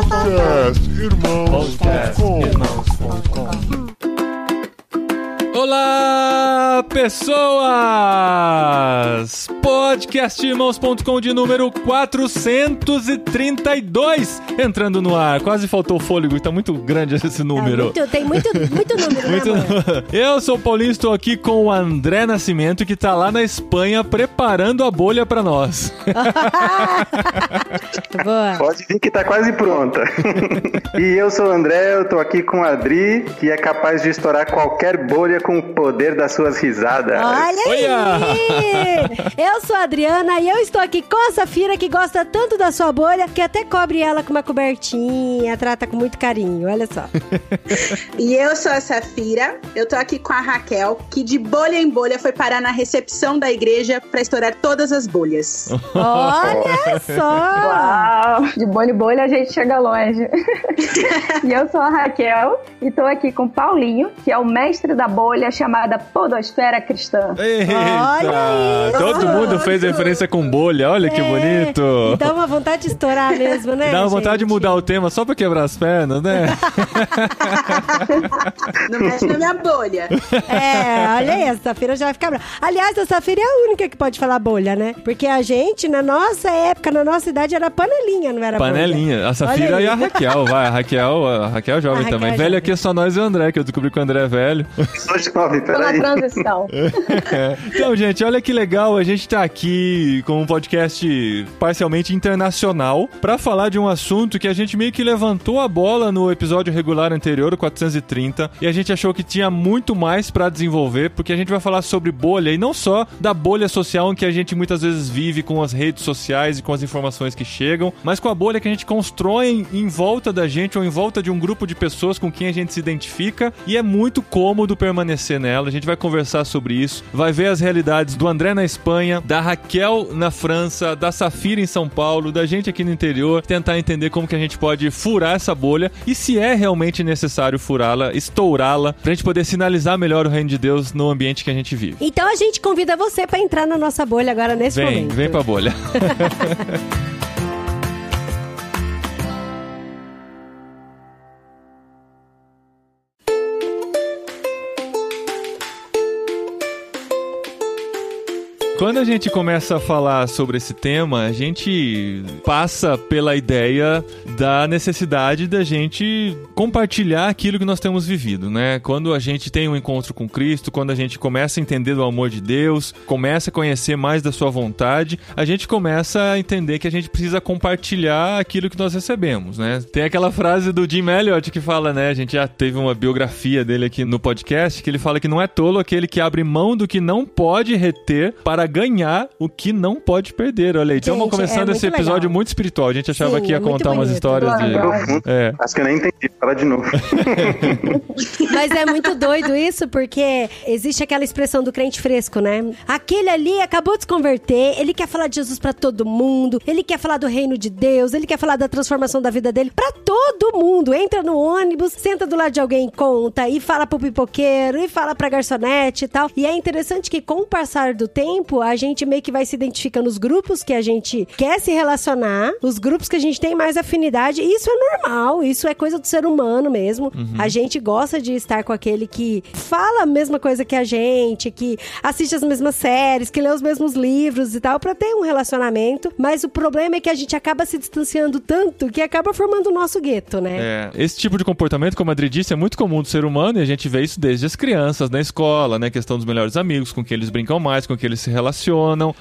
Podcast Irmãos.com Olá, pessoas! Podcastirmãos.com de número 432 entrando no ar. Quase faltou o fôlego, tá muito grande esse número. Muito, tem muito, muito número, Muito- né, amor? Eu sou o Paulinho, estou aqui com o André Nascimento, que tá lá na Espanha preparando a bolha pra nós. Boa. Pode vir que tá quase pronta. e eu sou o André, eu tô aqui com a Adri, que é capaz de estourar qualquer bolha com o poder das suas risadas. Olha Olha! aí! Eu sou a Adriana e eu estou aqui com a Safira, que gosta tanto da sua bolha, que até cobre ela com uma cobertinha, trata com muito carinho, olha só. E eu sou a Safira, eu tô aqui com a Raquel, que de bolha em bolha foi parar na recepção da igreja pra estourar todas as bolhas. Olha só! Uau! De bolha em bolha a gente chega longe. e eu sou a Raquel e tô aqui com o Paulinho, que é o mestre da bolha chamada Podosfera Cristã. Eita! Olha isso! Todo mundo fez referência com bolha, olha que bonito! Dá uma vontade de estourar mesmo, né? Dá vontade de mudar o tema só pra quebrar as pernas, né? Não mexe na minha bolha. É, olha aí, a Safira já vai ficar brava. Aliás, a Safira é a única que pode falar bolha, né? Porque a gente, na nossa época, na nossa idade, era panelinha, não era bolha. Panelinha. A Safira Olha e a. Raquel, vai. A Raquel, a Raquel é jovem A Raquel também. é Velho aqui é só nós e o André, que eu descobri que o André é velho. Sou jovem, Tô na peraí. transição. É. Então, gente, olha que legal. A gente tá aqui com um podcast parcialmente internacional pra falar de um assunto que a gente meio que levantou a bola no episódio regular anterior, o 430, e a gente achou que tinha muito mais pra desenvolver, porque a gente vai falar sobre bolha e não só da bolha social em que a gente muitas vezes vive com as redes sociais e com as informações que chegam, mas com a bolha que a gente constrói em volta da gente ou em volta de um grupo de pessoas com quem a gente se identifica e é muito cômodo permanecer nela. A gente vai conversar sobre isso, vai ver as realidades do André na Espanha, da Raquel na França, da Safira em São Paulo, da gente aqui no interior, tentar entender como que a gente pode furar essa bolha e se é realmente necessário furá-la, estourá-la, pra gente poder sinalizar melhor o reino de Deus no ambiente que a gente vive. Então a gente convida você pra entrar na nossa bolha agora nesse Vem, momento. vem pra bolha. Quando a gente começa a falar sobre esse tema, a gente passa pela ideia da necessidade da gente compartilhar aquilo que nós temos vivido, né? Quando a gente tem um encontro com Cristo, quando a gente começa a entender do amor de Deus, começa a conhecer mais da sua vontade, a gente começa a entender que a gente precisa compartilhar aquilo que nós recebemos, né? Tem aquela frase do Jim Elliot que fala, né? A gente já teve uma biografia dele aqui no podcast, que ele fala que não é tolo aquele que abre mão do que não pode reter para ganhar o que não pode perder. Olha aí, estamos Gente, começando é esse episódio legal. muito espiritual. A gente achava Sim, que ia é contar umas histórias de. Profundo. É. Acho que eu nem entendi. Fala de novo. Mas é muito doido isso, porque existe aquela expressão do crente fresco, né? Aquele ali acabou de se converter, ele quer falar de Jesus pra todo mundo, ele quer falar do reino de Deus, ele quer falar da transformação da vida dele pra todo mundo. Entra no ônibus, senta do lado de alguém e conta, e fala pro pipoqueiro, e fala pra garçonete e tal. E é interessante que com o passar do tempo, a gente meio que vai se identificando nos grupos que a gente quer se relacionar, os grupos que a gente tem mais afinidade, e isso é normal, isso é coisa do ser humano mesmo. A gente gosta de estar com aquele que fala a mesma coisa que a gente, que assiste as mesmas séries, que lê os mesmos livros e tal, pra ter um relacionamento. Mas o problema é que a gente acaba se distanciando tanto que acaba formando o nosso gueto, né? É, esse tipo de comportamento, como a Adri disse, é muito comum do ser humano e a gente vê isso desde as crianças, na escola, né? Questão dos melhores amigos, com quem eles brincam mais, com quem eles se relacionam.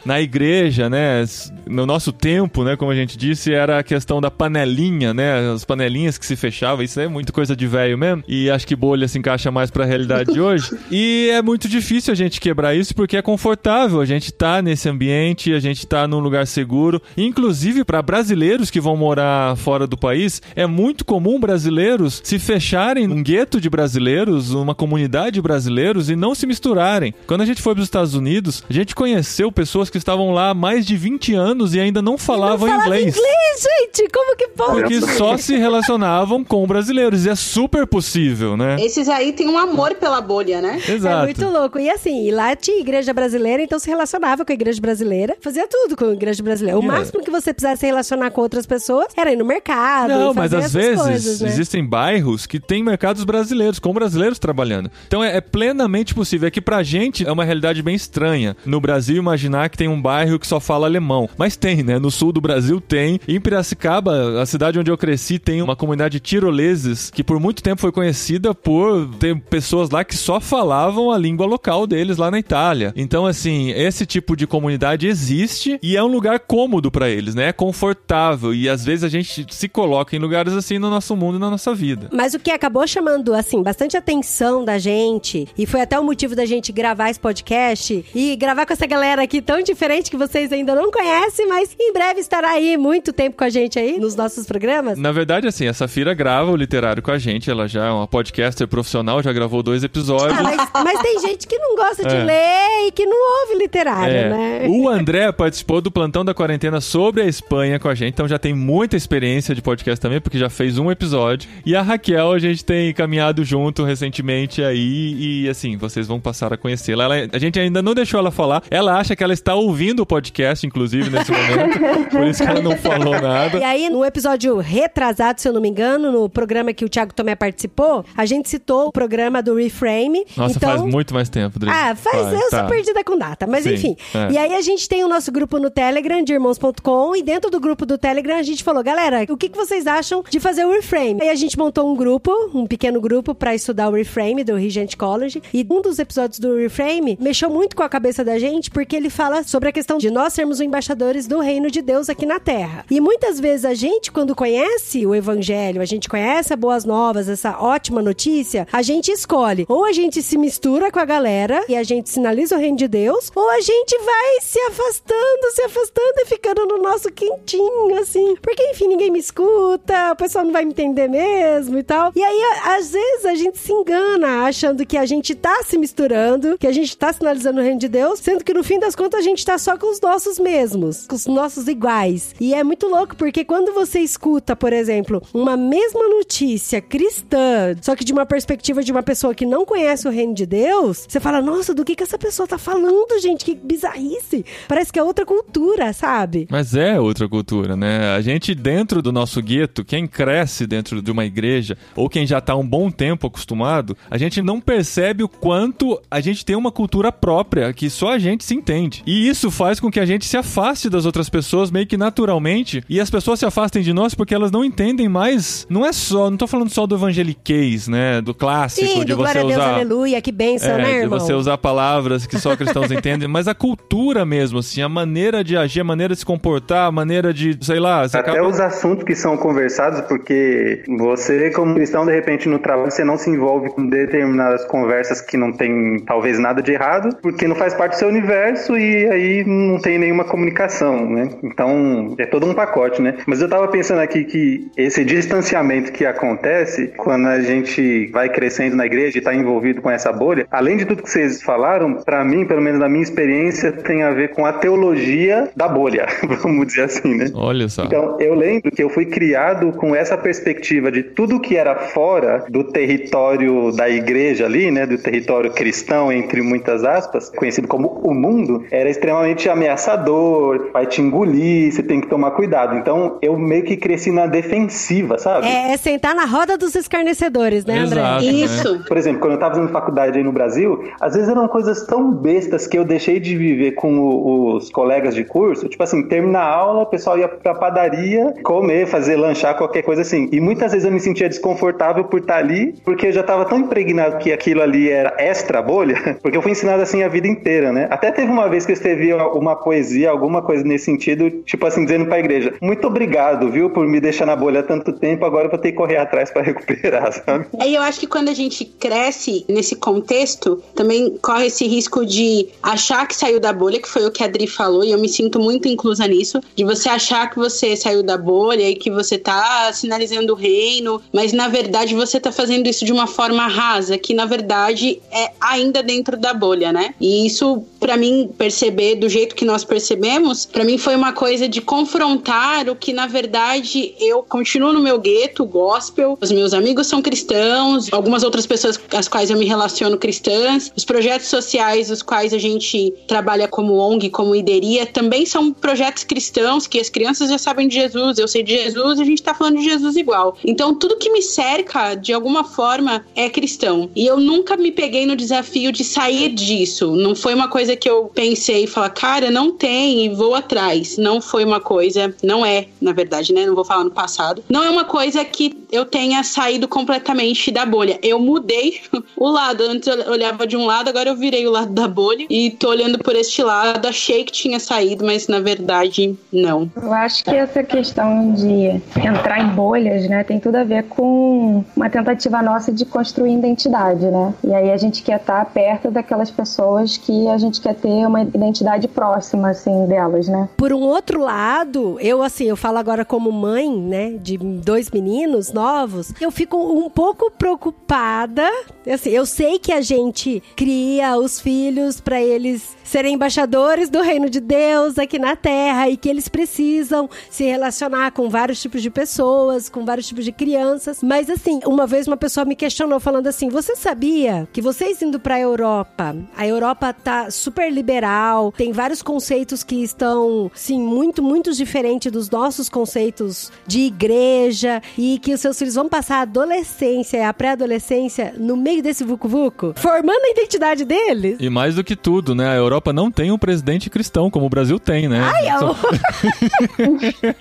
Na igreja, né? No nosso tempo, né? Como a gente disse, era a questão da panelinha, né? As panelinhas que se fechavam. Isso é muito coisa de velho mesmo. E acho que bolha se encaixa mais pra realidade de hoje. E é muito difícil a gente quebrar isso porque é confortável. A gente tá nesse ambiente, a gente tá num lugar seguro. Inclusive, para brasileiros que vão morar fora do país, é muito comum brasileiros se fecharem num gueto de brasileiros, uma comunidade de brasileiros e não se misturarem. Quando a gente foi para os Estados Unidos, a gente conheceu conheceu pessoas que estavam lá há mais de 20 anos e ainda não falavam não falava inglês. inglês, gente! Como que pode? Porque só se relacionavam com brasileiros. E é super possível, né? Esses aí têm um amor pela bolha, né? Exato. É muito louco. E assim, e lá tinha igreja brasileira, então se relacionava com a igreja brasileira, fazia tudo com a igreja brasileira. O É. máximo que você precisasse se relacionar com outras pessoas era ir no mercado. Não, mas às essas vezes coisas, né? existem bairros que têm mercados brasileiros, com brasileiros trabalhando. Então é, é plenamente possível. É que pra gente é uma realidade bem estranha. No Brasil, imaginar que tem um bairro que só fala alemão. Mas tem, né? No sul do Brasil tem. Em Piracicaba, a cidade onde eu cresci, tem uma comunidade de tiroleses que por muito tempo foi conhecida por ter pessoas lá que só falavam a língua local deles lá na Itália. Então, assim, esse tipo de comunidade existe e é um lugar cômodo pra eles, né? É confortável. E às vezes a gente se coloca em lugares assim no nosso mundo e na nossa vida. Mas o que acabou chamando, assim, bastante atenção da gente, e foi até o motivo da gente gravar esse podcast, e gravar com essa galera aqui tão diferente que vocês ainda não conhecem, mas em breve estará aí muito tempo com a gente aí, nos nossos programas. Na verdade, assim, a Safira grava o literário com a gente. Ela já é uma podcaster profissional, já gravou dois episódios. Ah, mas, mas tem gente que não gosta de É. ler e que não ouve literário, É. né? O André participou do plantão da quarentena sobre a Espanha com a gente, então já tem muita experiência de podcast também, porque já fez um episódio. E a Raquel, a gente tem caminhado junto recentemente aí, e assim, vocês vão passar a conhecê-la. A gente ainda não deixou ela falar. Ela acha que ela está ouvindo o podcast, inclusive, nesse momento. por isso que ela não falou E nada. aí, no episódio retrasado, se eu não me engano, no programa que o Thiago Tomé participou, a gente citou o programa do Reframe. Nossa, então... faz muito mais tempo, Dri. Ah, faz, Vai, eu tá. sou perdida com data, mas Sim, enfim. é. E aí a gente tem o nosso grupo no Telegram, de irmãos.com, e dentro do grupo do Telegram a gente falou, galera, o que, que vocês acham de fazer o reframe? Aí a gente montou um grupo, um pequeno grupo, pra estudar o reframe do Regent College, e um dos episódios do reframe mexeu muito com a cabeça da gente, porque ele fala sobre a questão de nós sermos os embaixadores do reino de Deus aqui na Terra. E muitas vezes a gente, quando conhece o evangelho, a gente conhece a boas novas, essa ótima notícia, a gente escolhe. Ou a gente se mistura com a galera e a gente sinaliza o reino de Deus, ou a gente vai se afastando, se afastando e ficando no nosso quentinho, assim. Porque, enfim, ninguém me escuta, o pessoal não vai me entender mesmo e tal. E aí, às vezes, a gente se engana achando que a gente tá se misturando, que a gente tá sinalizando o reino de Deus, sendo que no fim das contas a gente tá só com os nossos mesmos, com os nossos iguais. E é muito louco, porque quando você escuta, por exemplo, uma mesma notícia cristã, só que de uma perspectiva de uma pessoa que não conhece o reino de Deus, você fala, nossa, do que que essa pessoa tá falando, gente? Que bizarrice. Parece que é outra cultura, sabe? Mas é outra cultura, né? A gente, dentro do nosso gueto, quem cresce dentro de uma igreja, ou quem já tá um bom tempo acostumado, a gente não percebe o quanto a gente tem uma cultura própria, que só a gente se entende. E isso faz com que a gente se afaste das outras pessoas meio que naturalmente, e as pessoas se afastem de nós porque elas não entendem mais. Não é só, não tô falando só do evangeliquez, né? Do clássico, Sim, de do você glória a Deus, usar. aleluia, que bênção, É, né, de irmão? você usar palavras que só cristãos entendem, mas a cultura mesmo, assim, a maneira de agir, a maneira de se comportar, a maneira de, sei lá, Até acaba... os assuntos que são conversados, porque você, como cristão, de repente no trabalho, você não se envolve com determinadas conversas que não tem talvez nada de errado, porque não faz parte do seu universo e aí não tem nenhuma comunicação, né? Então é todo um pacote, né? Mas eu tava pensando aqui que esse distanciamento que acontece quando a gente vai crescendo na igreja e tá envolvido com essa bolha, além de tudo que vocês falaram, pra mim, pelo menos na minha experiência, tem a ver com a teologia da bolha, vamos dizer assim, né? Olha só. Então, eu lembro que eu fui criado com essa perspectiva de tudo que era fora do território da igreja ali, né, do território cristão, entre muitas aspas, conhecido como o mundo, era extremamente ameaçador, vai te engolir, você tem que tomar cuidado. Então, eu meio que cresci na defensiva, sabe? É, é sentar na roda dos escarnecedores, né, André? Exato. Isso. Por exemplo, quando eu tava fazendo faculdade aí no Brasil, às vezes eram coisas tão bestas que eu deixei de viver com o- os colegas de curso. Tipo assim, terminar a aula, o pessoal ia pra padaria comer, fazer lanchar, qualquer coisa assim. E muitas vezes eu me sentia desconfortável por estar ali, porque eu já tava tão impregnado que aquilo ali era extra bolha, porque eu fui ensinado assim a vida inteira, né? Até teve uma vez que eu escrevi uma poesia, alguma coisa nesse sentido, tipo assim, dizendo pra igreja: Muito obrigado, viu, por me deixar na bolha tanto tempo, agora eu vou ter que correr atrás pra recuperar, sabe? Aí eu acho que quando a gente cresce nesse contexto, também corre esse risco de achar que saiu da bolha, que foi o que a Adri falou, e eu me sinto muito inclusa nisso, de você achar que você saiu da bolha e que você tá sinalizando o reino, mas na verdade você tá fazendo isso de uma forma rasa, que na verdade é ainda dentro da bolha, né? E isso, pra mim perceber do jeito que nós percebemos, para mim foi uma coisa de confrontar o que na verdade eu continuo no meu gueto gospel, os meus amigos são cristãos, algumas outras pessoas as quais eu me relaciono cristãs, os projetos sociais os quais a gente trabalha como ONG, como IDERIA, também são projetos cristãos que as crianças já sabem de Jesus, eu sei de Jesus, a gente tá falando de Jesus igual. Então tudo que me cerca de alguma forma é cristão. E eu nunca me peguei no desafio de sair disso. Não foi uma coisa que eu pensei e falar, cara, não tem e vou atrás. Não foi uma coisa, não é, na verdade, né? Não vou falar no passado. Não é uma coisa que eu tenha saído completamente da bolha. Eu mudei o lado. Antes eu olhava de um lado, agora eu virei o lado da bolha e tô olhando por este lado. Achei que tinha saído, mas na verdade, não. Eu acho que essa questão de entrar em bolhas, né, tem tudo a ver com uma tentativa nossa de construir identidade, né? E aí a gente quer estar perto daquelas pessoas que a gente quer ter uma identidade próxima, assim, delas, né? Por um outro lado, eu, assim, eu falo agora como mãe, né, de dois meninos novos, eu fico um pouco preocupada. Assim, eu sei que a gente cria os filhos para eles serem embaixadores do reino de Deus aqui na terra e que eles precisam se relacionar com vários tipos de pessoas, com vários tipos de crianças. Mas assim, uma vez uma pessoa me questionou falando assim: "Você sabia que vocês indo para a Europa, a Europa tá super liberal, tem vários conceitos que estão, sim, muito muito diferentes dos nossos conceitos de igreja e que os seus filhos vão passar a adolescência e a pré-adolescência no meio desse vucu-vucu, formando a identidade deles?" E mais do que tudo, né? A Europa não tem um presidente cristão, como o Brasil tem, né? Ai, eu...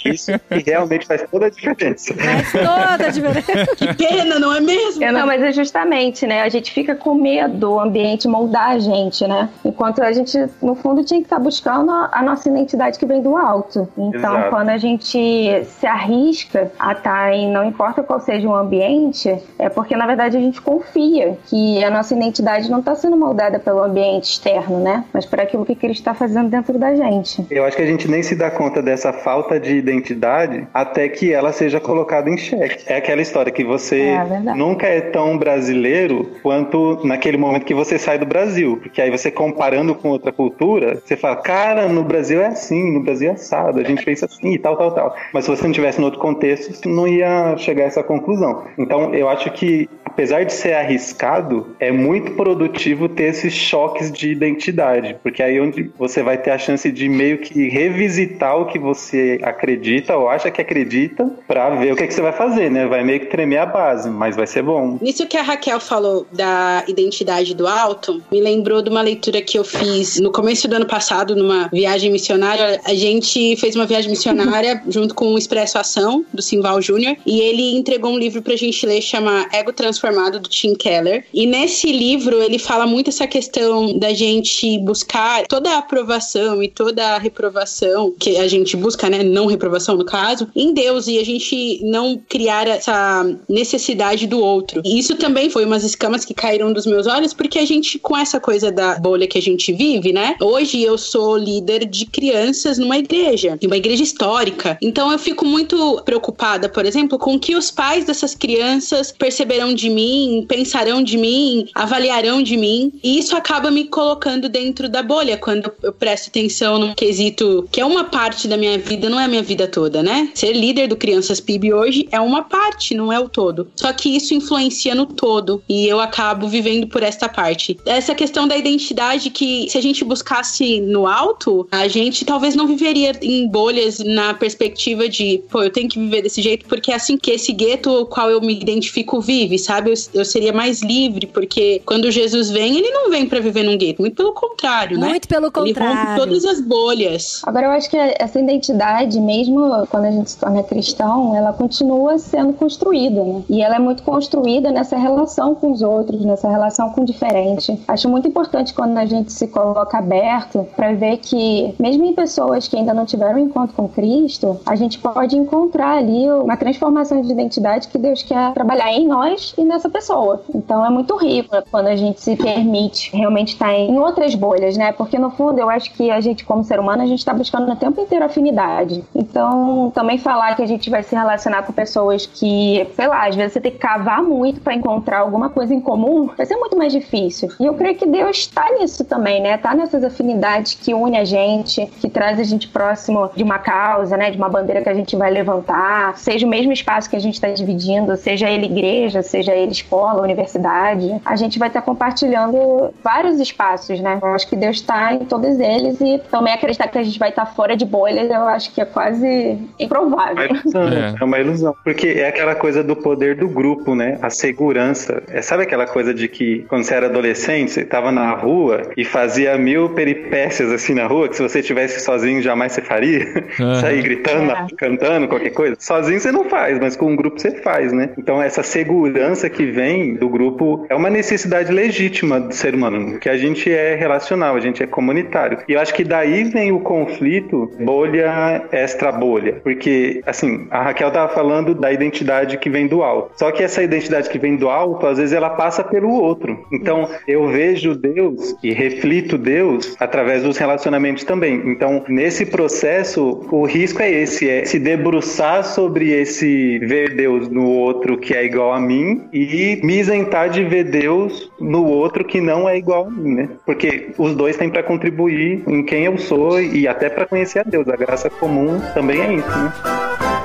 Isso realmente faz toda a diferença. Faz toda a diferença. Que pena, não é mesmo? Não, mas é justamente, né? A gente fica com medo do ambiente moldar a gente, né? Enquanto a gente, no fundo, tinha que estar buscando a nossa identidade que vem do alto. Então, Exato. quando a gente se arrisca a estar em não importa qual seja o ambiente, é porque, na verdade, a gente confia que a nossa identidade não está sendo moldada pelo ambiente externo, né? Mas por aquilo que Cristo está fazendo dentro da gente. Eu acho que a gente nem se dá conta dessa falta de identidade até que ela seja colocada em xeque. É aquela história que você É, nunca é tão brasileiro quanto naquele momento que você sai do Brasil. Porque aí você comparando com outra cultura, você fala, cara, no Brasil é assim, no Brasil é assado, a gente pensa assim e tal, tal, tal. Mas se você não tivesse no outro contexto, você não ia chegar essa conclusão. Então eu acho que, apesar de ser arriscado, é muito produtivo ter esses choques de identidade. Porque aí é onde você vai ter a chance de meio que revisitar o que você acredita ou acha que acredita pra ver o que, que você vai fazer, né? Vai meio que tremer a base, mas vai ser bom. Nisso que a Raquel falou da identidade do alto, me lembrou de uma leitura que eu fiz no começo do ano passado, numa viagem missionária. A gente fez uma viagem missionária junto com o Expresso Ação, do Simval Júnior, e ele entregou um livro pra gente ler, chama Ego Transformado, do Tim Keller. E nesse livro ele fala muito essa questão da gente buscar toda a aprovação e toda a reprovação que a gente busca, né? Não reprovação, no caso, em Deus, e a gente não criar essa necessidade do outro. E isso também foi umas escamas que caíram dos meus olhos, porque a gente, com essa coisa da bolha que a gente vive, né? Hoje eu sou líder de crianças numa igreja, uma igreja histórica. Então eu fico muito preocupada, por exemplo, com o que os pais dessas crianças perceberão de mim, pensarão de mim, avaliarão de mim. E isso acaba me colocando dentro da bolha quando eu presto atenção num quesito que é uma parte da minha vida, não é a minha vida toda, né? Ser líder do Crianças PIB hoje é uma parte, não é o todo. Só que isso influencia no todo e eu acabo vivendo por esta parte. Essa questão da identidade que se a gente buscasse no alto, a gente talvez não viveria em bolhas na perspectiva de, pô, eu tenho que viver desse jeito porque é assim que esse gueto ao qual eu me identifico vive, sabe? Eu, eu seria mais livre porque quando Jesus vem, ele não vem pra viver num gueto, muito pelo contrário, né? Muito pelo Ele rompe contrário. todas as bolhas. Agora, eu acho que essa identidade, mesmo quando a gente se torna cristão, ela continua sendo construída, né? E ela é muito construída nessa relação com os outros, nessa relação com o diferente. Acho muito importante quando a gente se coloca aberto para ver que, mesmo em pessoas que ainda não tiveram um encontro com Cristo, a gente pode encontrar ali uma transformação de identidade que Deus quer trabalhar em nós e nessa pessoa. Então é muito rico quando a gente se permite realmente estar em outras bolhas, né? Porque no fundo eu acho que a gente, como ser humano, a gente está buscando o tempo inteiro afinidade. Então também falar que a gente vai se relacionar com pessoas que, sei lá, às vezes você tem que cavar muito para encontrar alguma coisa em comum, vai ser muito mais difícil. E eu creio que Deus está nisso também, né? Tá nessas afinidades que une a gente, que traz a gente próximo de uma causa, né? De uma bandeira que a gente vai levantar, seja o mesmo espaço que a gente está dividindo, seja ele igreja, seja ele escola, universidade, a gente vai estar tá compartilhando vários espaços, né? Eu acho que Deus está em todos eles e também acreditar que a gente vai estar tá fora de bolhas, eu acho que é quase improvável. É uma ilusão, é. é uma ilusão. Porque é aquela coisa do poder do grupo, né? A segurança. É, sabe aquela coisa de que quando você era adolescente, você estava na rua e fazia mil peripécias assim na rua, que se você estivesse sozinho jamais você faria? Uhum. Sair gritando, é. cantando, qualquer coisa. Sozinho você não faz, mas com um grupo você faz, né? Então essa segurança que vem do grupo é uma necessidade legítima do ser humano, que a gente é relacional, a gente é comunitário. E eu acho que daí vem o conflito bolha extra bolha, porque assim, a Raquel tava falando da identidade que vem do alto. Só que essa identidade que vem do alto, às vezes ela passa pelo outro. Então, eu vejo Deus e reflito Deus através dos relacionamentos também. Então, nesse processo, o risco é esse, é se debruçar sobre esse ver Deus no outro que é igual a mim e me isentar de ver Deus no outro que não é igual a mim, né? Porque os dois têm para contribuir em quem eu sou e até para conhecer a Deus. A graça comum também é isso, né?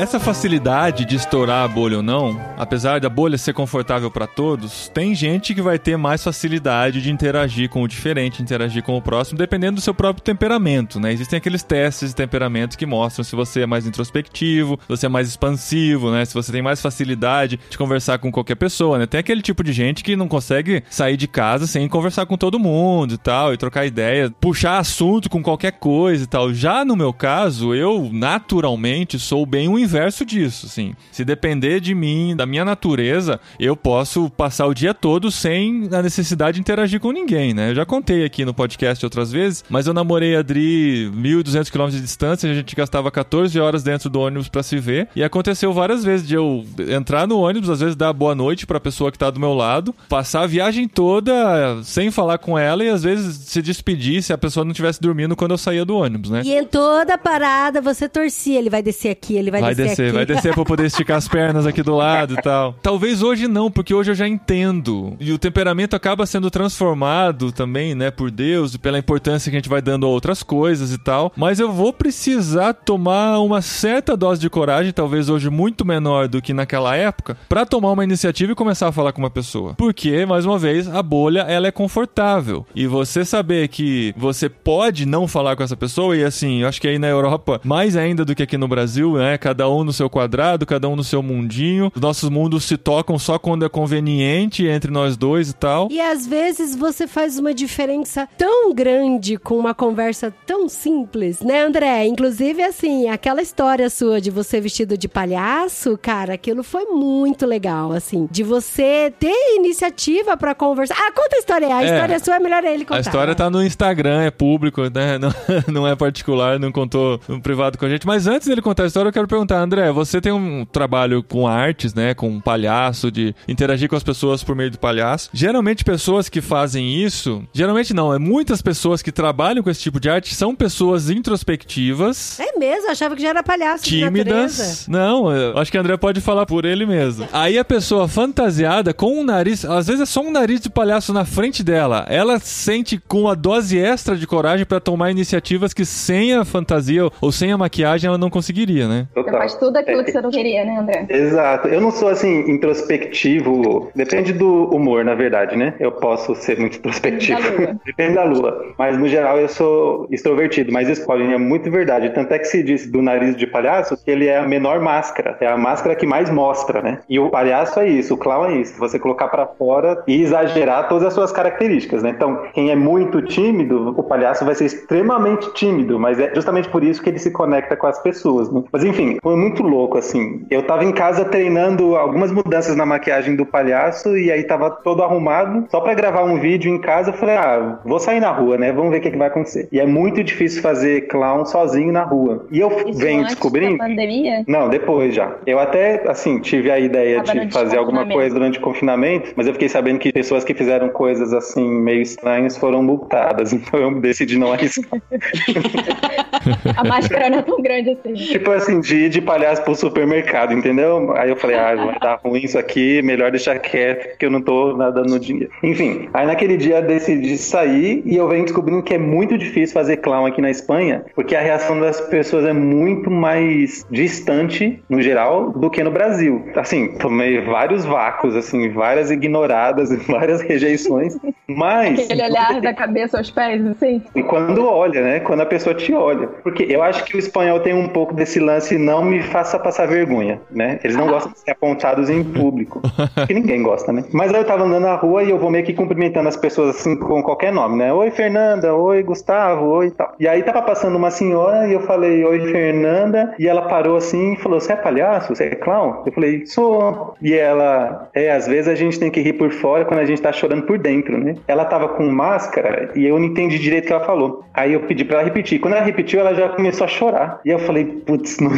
Essa facilidade de estourar a bolha ou não, apesar da bolha ser confortável para todos, tem gente que vai ter mais facilidade de interagir com o diferente, interagir com o próximo, dependendo do seu próprio temperamento, né? Existem aqueles testes de temperamento que mostram se você é mais introspectivo, se você é mais expansivo, né? Se você tem mais facilidade de conversar com qualquer pessoa, né? Tem aquele tipo de gente que não consegue sair de casa sem conversar com todo mundo e tal, e trocar ideia, puxar assunto com qualquer coisa e tal. Já no meu caso, eu naturalmente sou bem um inverso disso, assim. Se depender de mim, da minha natureza, eu posso passar o dia todo sem a necessidade de interagir com ninguém, né? Eu já contei aqui no podcast outras vezes, mas eu namorei a Adri 1.200 km de distância, a gente gastava 14 horas dentro do ônibus para se ver, e aconteceu várias vezes de eu entrar no ônibus, às vezes dar boa noite pra pessoa que tá do meu lado, passar a viagem toda sem falar com ela e às vezes se despedir se a pessoa não estivesse dormindo quando eu saía do ônibus, né? E em toda parada você torcia, ele vai descer aqui, ele vai, vai descer, descer aqui. Vai descer pra poder esticar as pernas aqui do lado e tal. Talvez hoje não, porque hoje eu já entendo. E o temperamento acaba sendo transformado também, né, por Deus e pela importância que a gente vai dando a outras coisas e tal. Mas eu vou precisar tomar uma certa dose de coragem, talvez hoje muito menor do que naquela época, para tomar uma iniciativa e começar a falar com uma pessoa. Porque, mais uma vez, a bolha ela é confortável. E você saber que você pode não falar com essa pessoa, e assim, eu acho que aí na Europa, mais ainda do que aqui no Brasil, né? Cada um no seu quadrado, cada um no seu mundinho. Os nossos mundos se tocam só quando é conveniente entre nós dois e tal. E às vezes você faz uma diferença tão grande com uma conversa tão simples, né, André? Inclusive, assim, aquela história sua de você vestido de palhaço, cara, aquilo foi muito legal, assim, de você ter iniciativa para conversar. Ah, conta a história. A é, história sua é melhor ele contar. A história tá no Instagram, é público, né? Não, não é particular, não contou no privado com a gente. Mas antes dele contar a história, eu quero perguntar, André, você tem um trabalho com artes, né? Com um palhaço, de interagir com as pessoas por meio do palhaço. Geralmente, pessoas que fazem isso, geralmente não, é muitas pessoas que trabalham com esse tipo de arte são pessoas introspectivas. É mesmo, eu achava que já era palhaço. Tímidas. Não, acho que André pode falar por ele mesmo. Aí a pessoa fantasiada com um nariz, às vezes é só um nariz de palhaço na frente dela. Ela sente com a dose extra de coragem para tomar iniciativas que sem a fantasia ou sem a maquiagem ela não conseguiria, né? Total. Faz tudo aquilo que você não queria, né, André? Exato. Eu não sou assim introspectivo. Depende do humor, na verdade, né? Eu posso ser muito introspectivo. Depende da lua. Mas no geral eu sou extrovertido. Mas isso, Paulinho, é muito verdade. Tanto é que se diz do nariz de palhaço que ele é a menor máscara. É a máscara que mais mostra, né? E o palhaço é isso, o clown é isso. Você colocar para fora e exagerar todas as suas características, né? Então, quem é muito tímido, o palhaço vai ser extremamente tímido. Mas é justamente por isso que ele se conecta com as pessoas, né? Mas enfim, Foi muito louco, assim. Eu tava em casa treinando algumas mudanças na maquiagem do palhaço e aí tava todo arrumado, só para gravar um vídeo em casa. Eu falei, ah, vou sair na rua, né? Vamos ver o que, que vai acontecer. E é muito difícil fazer clown sozinho na rua. E eu Isso venho descobrindo. Da pandemia? Não, depois já. Eu até, assim, tive a ideia Tava de fazer alguma coisa durante o confinamento, mas eu fiquei sabendo que pessoas que fizeram coisas, assim, meio estranhas foram multadas. Então eu decidi não arriscar. A máscara não é tão grande assim. tipo assim, de ir de palhaço pro supermercado, entendeu? Aí eu falei, ah, vai dar ruim isso aqui, melhor deixar quieto, porque eu não tô nadando no dinheiro. Enfim, aí naquele dia eu decidi sair e eu venho descobrindo que é muito difícil fazer clown aqui na Espanha, porque a reação das pessoas é muito mais distante, no geral, do que no Brasil. Assim, tomei vários vácuos, assim, várias ignoradas, várias rejeições, mas... Aquele olhar da cabeça aos pés, assim. E quando olha, né? Quando a pessoa te olha. Porque eu acho que o espanhol tem um pouco desse lance não me faça passar vergonha, né? Eles não gostam de ser apontados em público. que ninguém gosta, né? Mas aí eu tava andando na rua e eu vou meio que cumprimentando as pessoas assim com qualquer nome, né? Oi, Fernanda. Oi, Gustavo. Oi e tal. E aí tava passando uma senhora e eu falei, oi, Fernanda. E ela parou assim e falou, você é palhaço? Você é clown? Eu falei, sou. E ela, é, às vezes a gente tem que rir por fora quando a gente tá chorando por dentro, né? Ela tava com máscara e eu não entendi direito o que ela falou. Aí eu pedi pra ela repetir. Quando ela repetiu, ela já começou a chorar. E eu falei, putz, não-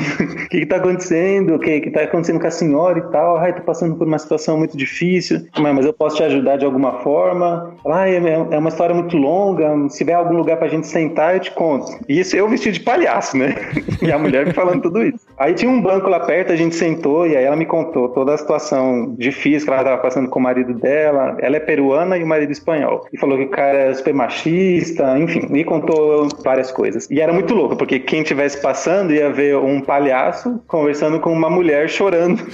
o que que tá acontecendo? O que que tá acontecendo com a senhora e tal? Ai, tô passando por uma situação muito difícil. Mas, eu posso te ajudar de alguma forma? Ai, é é uma história muito longa. Se tiver algum lugar pra gente sentar, eu te conto. E isso eu vestido de palhaço, né? E a mulher me falando tudo isso. Aí tinha um banco lá perto, a gente sentou e aí ela me contou toda a situação difícil que ela tava passando com o marido dela. Ela é peruana e o marido espanhol. E falou que o cara é super machista, enfim, me contou várias coisas. E era muito louco, porque quem tivesse passando ia ver um palhaço conversando com uma mulher chorando.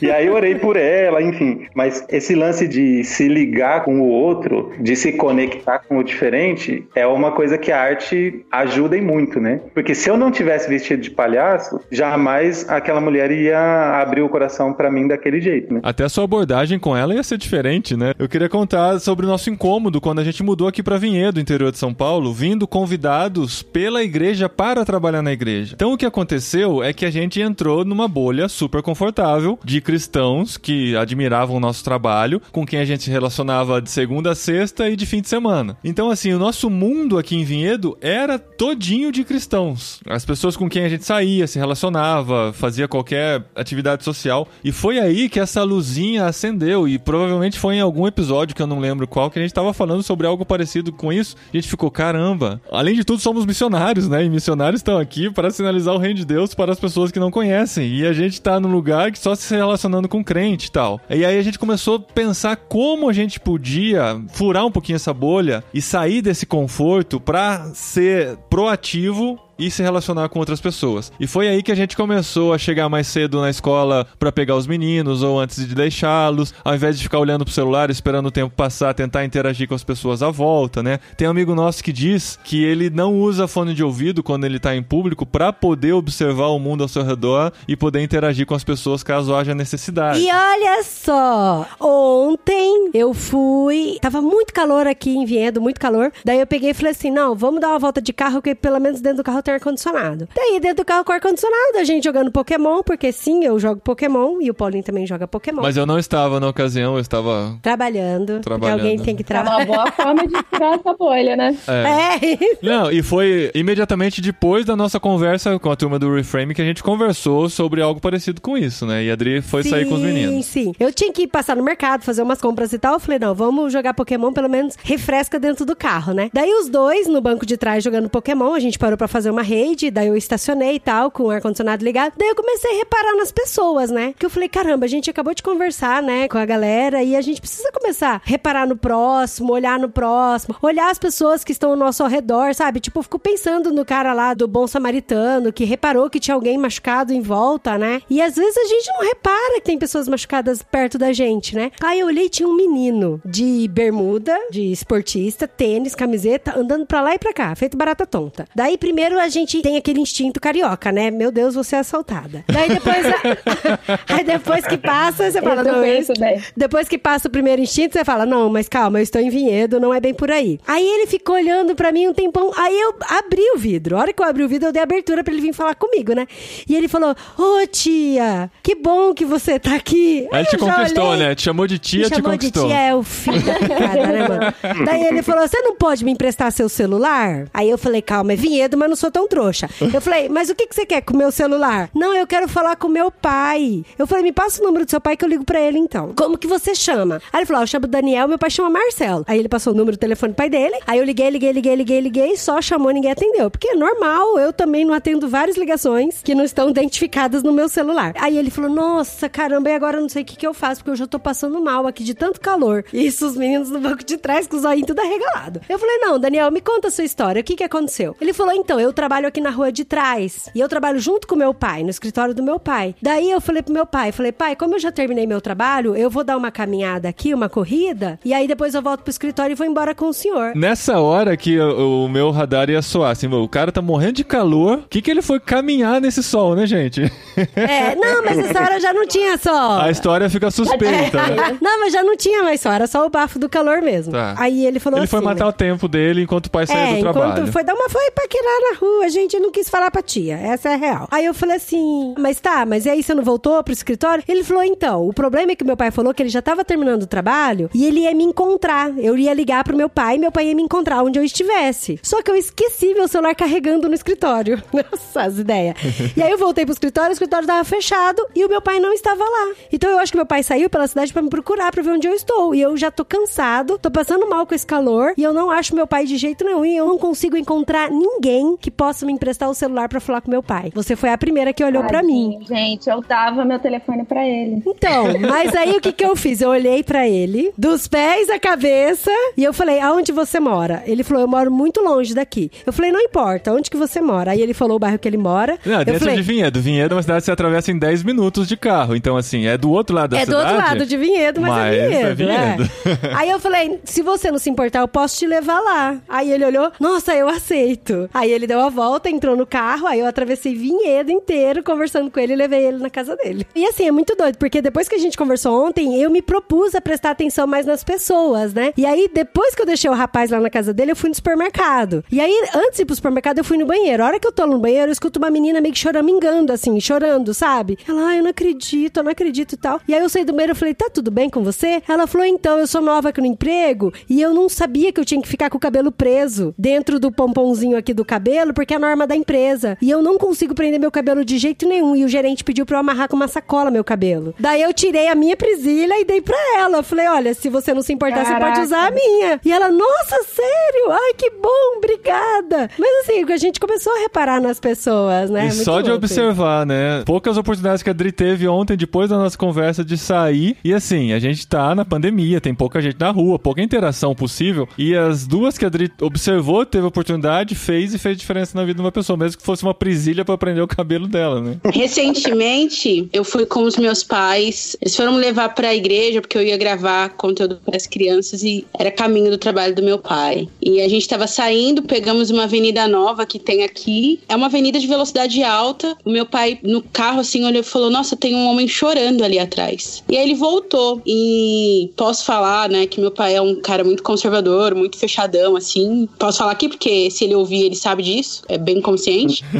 E aí orei por ela, enfim. Mas esse lance de se ligar com o outro, de se conectar com o diferente, é uma coisa que a arte ajuda e muito, né? Porque se eu não tivesse vestido de palhaço, jamais aquela mulher ia abrir o coração pra mim daquele jeito, né? Até a sua abordagem com ela ia ser diferente, né? Eu queria contar sobre o nosso incômodo quando a gente mudou aqui pra Vinhedo, interior de São Paulo, vindo convidados pela igreja para trabalhar na igreja. Então o que aconteceu é que a gente entrou numa bolha super confortável de cristãos que admiravam o nosso trabalho, com quem a gente se relacionava de segunda a sexta e de fim de semana. Então assim, o nosso mundo aqui em Vinhedo era todinho de cristãos. As pessoas com quem a gente saía, se relacionava, fazia qualquer atividade social. E foi aí que essa luzinha acendeu. E provavelmente foi em algum episódio que eu não lembro qual, que a gente tava falando sobre algo parecido com isso. A gente ficou, caramba. Além de tudo, somos missionários, né? E missionários estão aqui para sinalizar o reino de Deus para as pessoas que não conhecem. E a gente tá num lugar que só se relacionando com crente e tal. E aí a gente começou a pensar como a gente podia furar um pouquinho essa bolha e sair desse conforto para ser proativo e se relacionar com outras pessoas. E foi aí que a gente começou a chegar mais cedo na escola pra pegar os meninos ou antes de deixá-los, ao invés de ficar olhando pro celular, esperando o tempo passar, tentar interagir com as pessoas à volta, né? Tem um amigo nosso que diz que ele não usa fone de ouvido quando ele tá em público pra poder observar o mundo ao seu redor e poder interagir com as pessoas caso haja necessidade. E olha só, ontem eu fui. Tava muito calor aqui em Vinhedo, muito calor. Daí eu peguei e falei assim: não, vamos dar uma volta de carro, que pelo menos dentro do carro tem ar-condicionado. Daí, dentro do carro com ar-condicionado, a gente jogando Pokémon, porque sim, eu jogo Pokémon e o Paulinho também joga Pokémon. Mas eu não estava na ocasião, eu estava Trabalhando. Trabalhando. alguém tem que É trabalhar. uma boa forma de tirar essa bolha, né? É. Não, e foi imediatamente depois da nossa conversa com a turma do Reframe que a gente conversou sobre algo parecido com isso, né? E a Adri foi sair com os meninos. Sim, sim. Eu tinha que passar no mercado, fazer umas compras e tal. Eu falei, não, vamos jogar Pokémon, pelo menos refresca dentro do carro, né? Daí os dois no banco de trás jogando Pokémon, a gente parou pra fazer uma raid, daí eu estacionei e tal, com o ar-condicionado ligado. Daí eu comecei a reparar nas pessoas, né? Que eu falei, caramba, a gente acabou de conversar, né, com a galera e a gente precisa começar a reparar no próximo, olhar no próximo, olhar as pessoas que estão ao nosso redor, sabe? Tipo, eu fico pensando no cara lá do bom samaritano que reparou que tinha alguém machucado em volta, né? E às vezes a gente não repara que tem pessoas machucadas perto da gente, né? Aí eu olhei e tinha um menino de bermuda, de esportista, tênis, camiseta, andando pra lá e pra cá, feito barata tonta. Daí primeiro a- a gente tem aquele instinto carioca, né? Meu Deus, você é assaltada. Daí depois, aí depois que passa, você fala, Eu não, penso esse- bem. depois que passa o primeiro instinto, você fala, não, mas calma, eu estou em Vinhedo, não é bem por aí. Aí ele ficou olhando pra mim um tempão, aí eu abri o vidro. A hora que eu abri o vidro, eu dei abertura pra ele vir falar comigo, né? E ele falou, ô tia, que bom que você tá aqui. Aí ele te conquistou, olhei- né? Te chamou de tia, me te chamou conquistou. de tia, é o filho da picada, né, mano? Daí ele falou: Você não pode me emprestar seu celular? Aí eu falei: Calma, é vinhedo, mas não sou tão trouxa. Eu falei: Mas o que, que você quer com o meu celular? Não, eu quero falar com meu pai. Eu falei: Me passa o número do seu pai que eu ligo pra ele então. Como que você chama? Aí ele falou: "Ah, Eu chamo Daniel, meu pai chama Marcelo. Aí ele passou o número do telefone do pai dele. Aí eu liguei, liguei, liguei, liguei, liguei, só chamou, ninguém atendeu. Porque é normal, eu também não atendo várias ligações que não estão identificadas no meu celular. Aí ele falou: Nossa, caramba, e agora eu não sei o que, que eu faço, porque eu já tô passando mal aqui de tanto calor. Isso, os meninos no banco de trás com os olhinhos tudo arregalado. Eu falei: Não, Daniel, me conta a sua história. O que, que aconteceu? Ele falou: Então, eu trabalho aqui na rua de trás. E eu trabalho junto com meu pai, no escritório do meu pai. Daí eu falei pro meu pai: Falei, pai, como eu já terminei meu trabalho, eu vou dar uma caminhada aqui, uma corrida, e aí depois eu volto pro escritório e vou embora com o senhor. Nessa hora que o, o meu radar ia soar, assim, o cara tá morrendo de calor, o que que ele foi caminhar nesse sol, né, gente? É, não, mas essa hora já não tinha só. A história fica suspeita, né? Não, mas já não tinha mais só, era só o bafo do calor mesmo. Tá. Aí ele falou Ele assim. foi matar né? o tempo dele enquanto o pai saía É, do trabalho. foi dar uma foi paquerar na rua, a gente não quis falar pra tia. Essa é real. Aí eu falei assim, mas tá, mas aí você não voltou pro escritório? Ele falou, então, o problema é que meu pai falou que ele já tava terminando o trabalho e ele ia me encontrar. Eu ia ligar pro meu pai e meu pai ia me encontrar onde eu estivesse. Só que eu esqueci meu celular carregando no escritório. Nossa, as ideias. e aí eu voltei pro escritório, o escritório tava fechado e o meu pai não estava lá. Então eu acho que meu pai saiu pela cidade pra me procurar, pra ver onde eu estou. E eu já tô cansado, tô passando mal com esse calor e eu não acho meu pai de jeito nenhum. E eu não consigo encontrar ninguém que possa me emprestar o celular pra falar com meu pai. Você foi a primeira que olhou pra mim. Gente, eu dava meu telefone pra ele. Então, mas aí o que que eu fiz? Eu olhei pra ele, dos pés à cabeça, e eu falei: "Aonde você mora?" Ele falou: "Eu moro muito longe daqui". Eu falei: "Não importa, onde que você mora?" Aí ele falou o bairro que ele mora. Não, dentro falei: de Vinhedo. Vinhedo é uma cidade que você atravessa em 10 minutos de carro. Então, assim, é do outro lado da É do cidade. outro lado de Vinhedo, mas, Mas é é Vinhedo. Vinhedo. é. Aí eu falei, se você não se importar, eu posso te levar lá. Aí ele olhou, nossa, eu aceito. Aí ele deu volta, entrou no carro, aí eu atravessei Vinhedo inteiro conversando com ele e levei ele na casa dele. E assim, é muito doido, porque depois que a gente conversou ontem, eu me propus a prestar atenção mais nas pessoas, né? E aí, depois que eu deixei o rapaz lá na casa dele, eu fui no supermercado. E aí, antes de ir pro supermercado, eu fui no banheiro. A hora que eu tô no banheiro, eu escuto uma menina meio que choramingando, assim, chorando, sabe? Ela, ai, eu não acredito, eu não acredito e tal. E aí eu saí do banheiro e falei, tá tudo bem com você? Ela falou, então, eu sou nova aqui no emprego e eu não sabia que eu tinha que ficar com o cabelo preso dentro do pomponzinho aqui do cabelo, porque é a norma da empresa. E eu não consigo prender meu cabelo de jeito nenhum. E o gerente pediu pra eu amarrar com uma sacola meu cabelo. Daí eu tirei a minha presilha e dei pra ela. Eu falei, olha, se você não se importar, você pode Caraca. usar a minha. E ela, nossa, sério? Ai, que bom, obrigada. Mas assim, a gente começou a reparar nas pessoas, né? E Muito só de louco. observar, né? Poucas oportunidades que a Dri teve ontem, depois da nossa conversa, de sair. E assim, a gente tá na pandemia, tem pouca gente na rua, pouca interação possível. E as duas que a Dri observou, teve oportunidade, fez e fez diferença na vida de uma pessoa, mesmo que fosse uma presilha pra prender o cabelo dela, né? Recentemente, eu fui com os meus pais. Eles foram me levar pra igreja porque eu ia gravar conteúdo para as crianças e era caminho do trabalho do meu pai. E a gente tava saindo, pegamos uma avenida nova que tem aqui. É uma avenida de velocidade alta. O meu pai, no carro, assim, olhou e falou: Nossa, tem um homem chorando ali atrás. E aí ele voltou. E posso falar, né, que meu pai é um cara muito conservador, muito fechadão, assim. Posso falar aqui porque se ele ouvir, ele sabe disso. É bem consciente.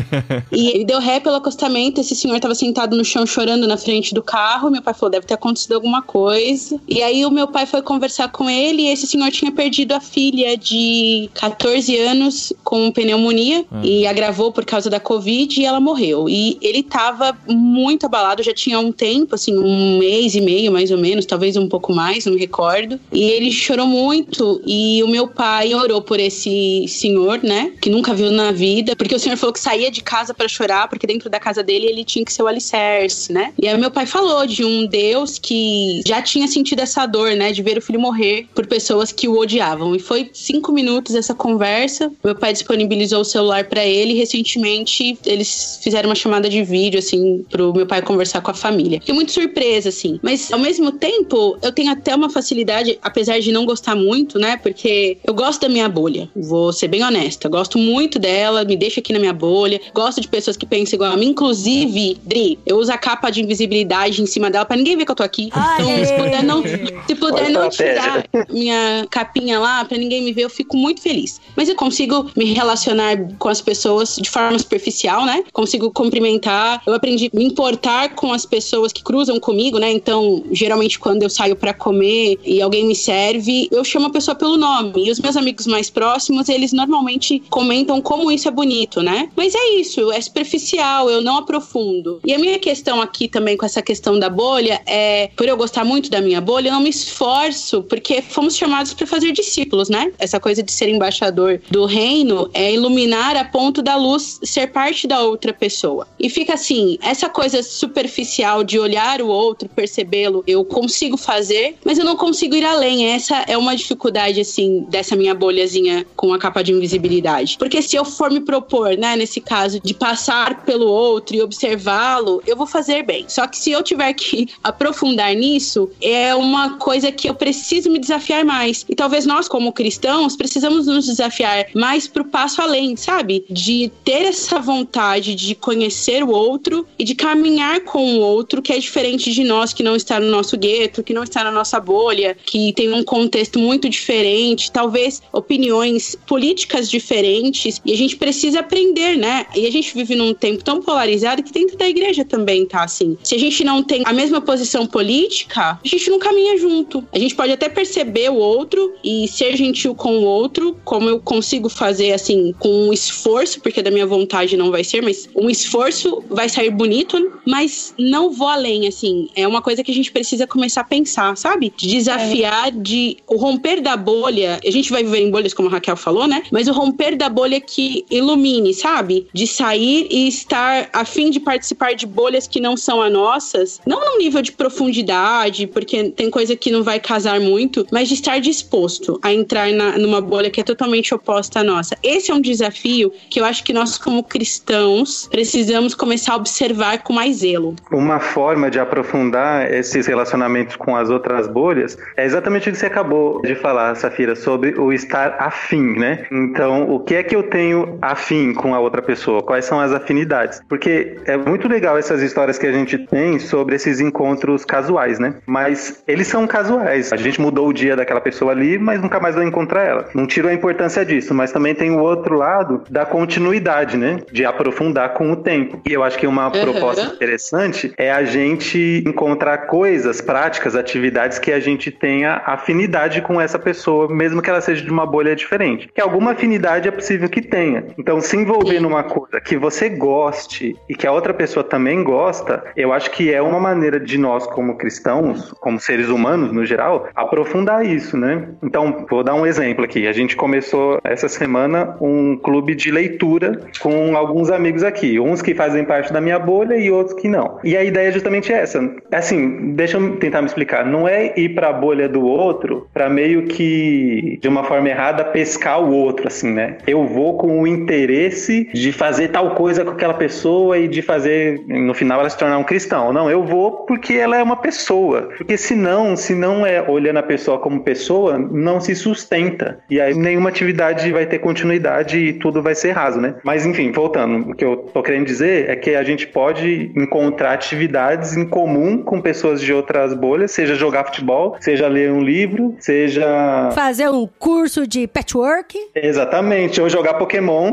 E ele deu ré pelo acostamento. Esse senhor tava sentado no chão chorando na frente do carro. Meu pai falou: deve ter acontecido alguma coisa. E aí o meu pai foi conversar com ele. E esse senhor tinha perdido a filha de 14 anos com pneumonia e agravou por causa da Covid e ela morreu. E ele tava muito abalado, já tinha um tempo, assim, um mês e meio mais ou menos, talvez um pouco mais, não me recordo. E ele chorou muito. E o meu pai orou por esse senhor, né, que nunca viu na vida, porque o senhor falou que saía de casa para chorar, porque dentro da casa dele ele tinha que ser o alicerce, né? E aí meu pai falou de um Deus que já tinha sentido essa dor, né, de ver o filho morrer por pessoas que o odiavam. E foi cinco minutos essa conversa. Meu pai disponibilizou o celular para ele. Recentemente eles fizeram uma chamada de vídeo, assim, pro meu pai conversar com a família. Fiquei muito surpresa, assim. Mas ao mesmo tempo, eu tenho até uma facilidade, apesar de não gostar muito, né? Porque eu gosto da minha bolha. Vou ser bem honesta. Gosto muito dela. Dela, me deixa aqui na minha bolha. Gosto de pessoas que pensam igual a mim. Inclusive, Dri, eu uso a capa de invisibilidade em cima dela pra ninguém ver que eu tô aqui. Então, se puder não, se puder não tirar minha capinha lá pra ninguém me ver, eu fico muito feliz. Mas eu consigo me relacionar com as pessoas de forma superficial, né? Consigo cumprimentar. Eu aprendi a me importar com as pessoas que cruzam comigo, né? Então, geralmente quando eu saio para comer e alguém me serve, eu chamo a pessoa pelo nome. E os meus amigos mais próximos, eles normalmente comentam como isso bonito, né? Mas é isso, é superficial, eu não aprofundo. E a minha questão aqui também com essa questão da bolha é, por eu gostar muito da minha bolha, eu não me esforço, porque fomos chamados para fazer discípulos, né? Essa coisa de ser embaixador do reino é iluminar a ponto da luz ser parte da outra pessoa. E fica assim, essa coisa superficial de olhar o outro, percebê-lo, eu consigo fazer, mas eu não consigo ir além. Essa é uma dificuldade, assim, dessa minha bolhazinha com a capa de invisibilidade. Porque se eu for me propor, né, nesse caso, de passar pelo outro e observá-lo, eu vou fazer bem. Só que se eu tiver que aprofundar nisso, é uma coisa que eu preciso me desafiar mais. E talvez nós, como cristãos, precisamos nos desafiar mais pro passo além, sabe? De ter essa vontade de conhecer o outro e de caminhar com o outro que é diferente de nós, que não está no nosso gueto, que não está na nossa bolha, que tem um contexto muito diferente, talvez opiniões políticas diferentes, e a gente precisa aprender, né? E a gente vive num tempo tão polarizado que dentro da igreja também tá assim. Se a gente não tem a mesma posição política, a gente não caminha junto. A gente pode até perceber o outro e ser gentil com o outro, como eu consigo fazer assim, com um esforço, porque da minha vontade não vai ser, mas um esforço vai sair bonito, mas não vou além, assim. É uma coisa que a gente precisa começar a pensar, sabe? De desafiar, de o romper da bolha. A gente vai viver em bolhas, como a Raquel falou, né? Mas o romper da bolha que ilumine, sabe? De sair e estar a fim de participar de bolhas que não são as nossas, não num nível de profundidade, porque tem coisa que não vai casar muito, mas de estar disposto a entrar na, numa bolha que é totalmente oposta à nossa. Esse é um desafio que eu acho que nós, como cristãos, precisamos começar a observar com mais zelo. Uma forma de aprofundar esses relacionamentos com as outras bolhas é exatamente o que você acabou de falar, Safira, sobre o estar afim, né? Então, o que é que eu tenho afim com a outra pessoa? Quais são as afinidades? Porque é muito legal essas histórias que a gente tem sobre esses encontros casuais, né? Mas eles são casuais. A gente mudou o dia daquela pessoa ali, mas nunca mais vai encontrar ela. Não tiro a importância disso, mas também tem o outro lado da continuidade, né? De aprofundar com o tempo. E eu acho que uma uhum. proposta interessante é a gente encontrar coisas, práticas, atividades que a gente tenha afinidade com essa pessoa, mesmo que ela seja de uma bolha diferente. Que alguma afinidade é possível que tenha. Então, se envolver numa coisa que você goste e que a outra pessoa também gosta, eu acho que é uma maneira de nós, como cristãos, como seres humanos no geral, aprofundar isso, né? Então, vou dar um exemplo aqui. A gente começou essa semana um clube de leitura com alguns amigos aqui, uns que fazem parte da minha bolha e outros que não. E a ideia é justamente essa. Assim, deixa eu tentar me explicar. Não é ir para a bolha do outro para meio que de uma forma errada pescar o outro, assim, né? Eu vou com o interesse de fazer tal coisa com aquela pessoa e de fazer no final ela se tornar um cristão. Não, eu vou porque ela é uma pessoa. Porque senão, se não é olhando a pessoa como pessoa, não se sustenta. E aí nenhuma atividade vai ter continuidade e tudo vai ser raso, né? Mas enfim, voltando, o que eu tô querendo dizer é que a gente pode encontrar atividades em comum com pessoas de outras bolhas, seja jogar futebol, seja ler um livro, seja fazer um curso de patchwork. Exatamente, ou jogar Pokémon.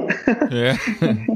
É.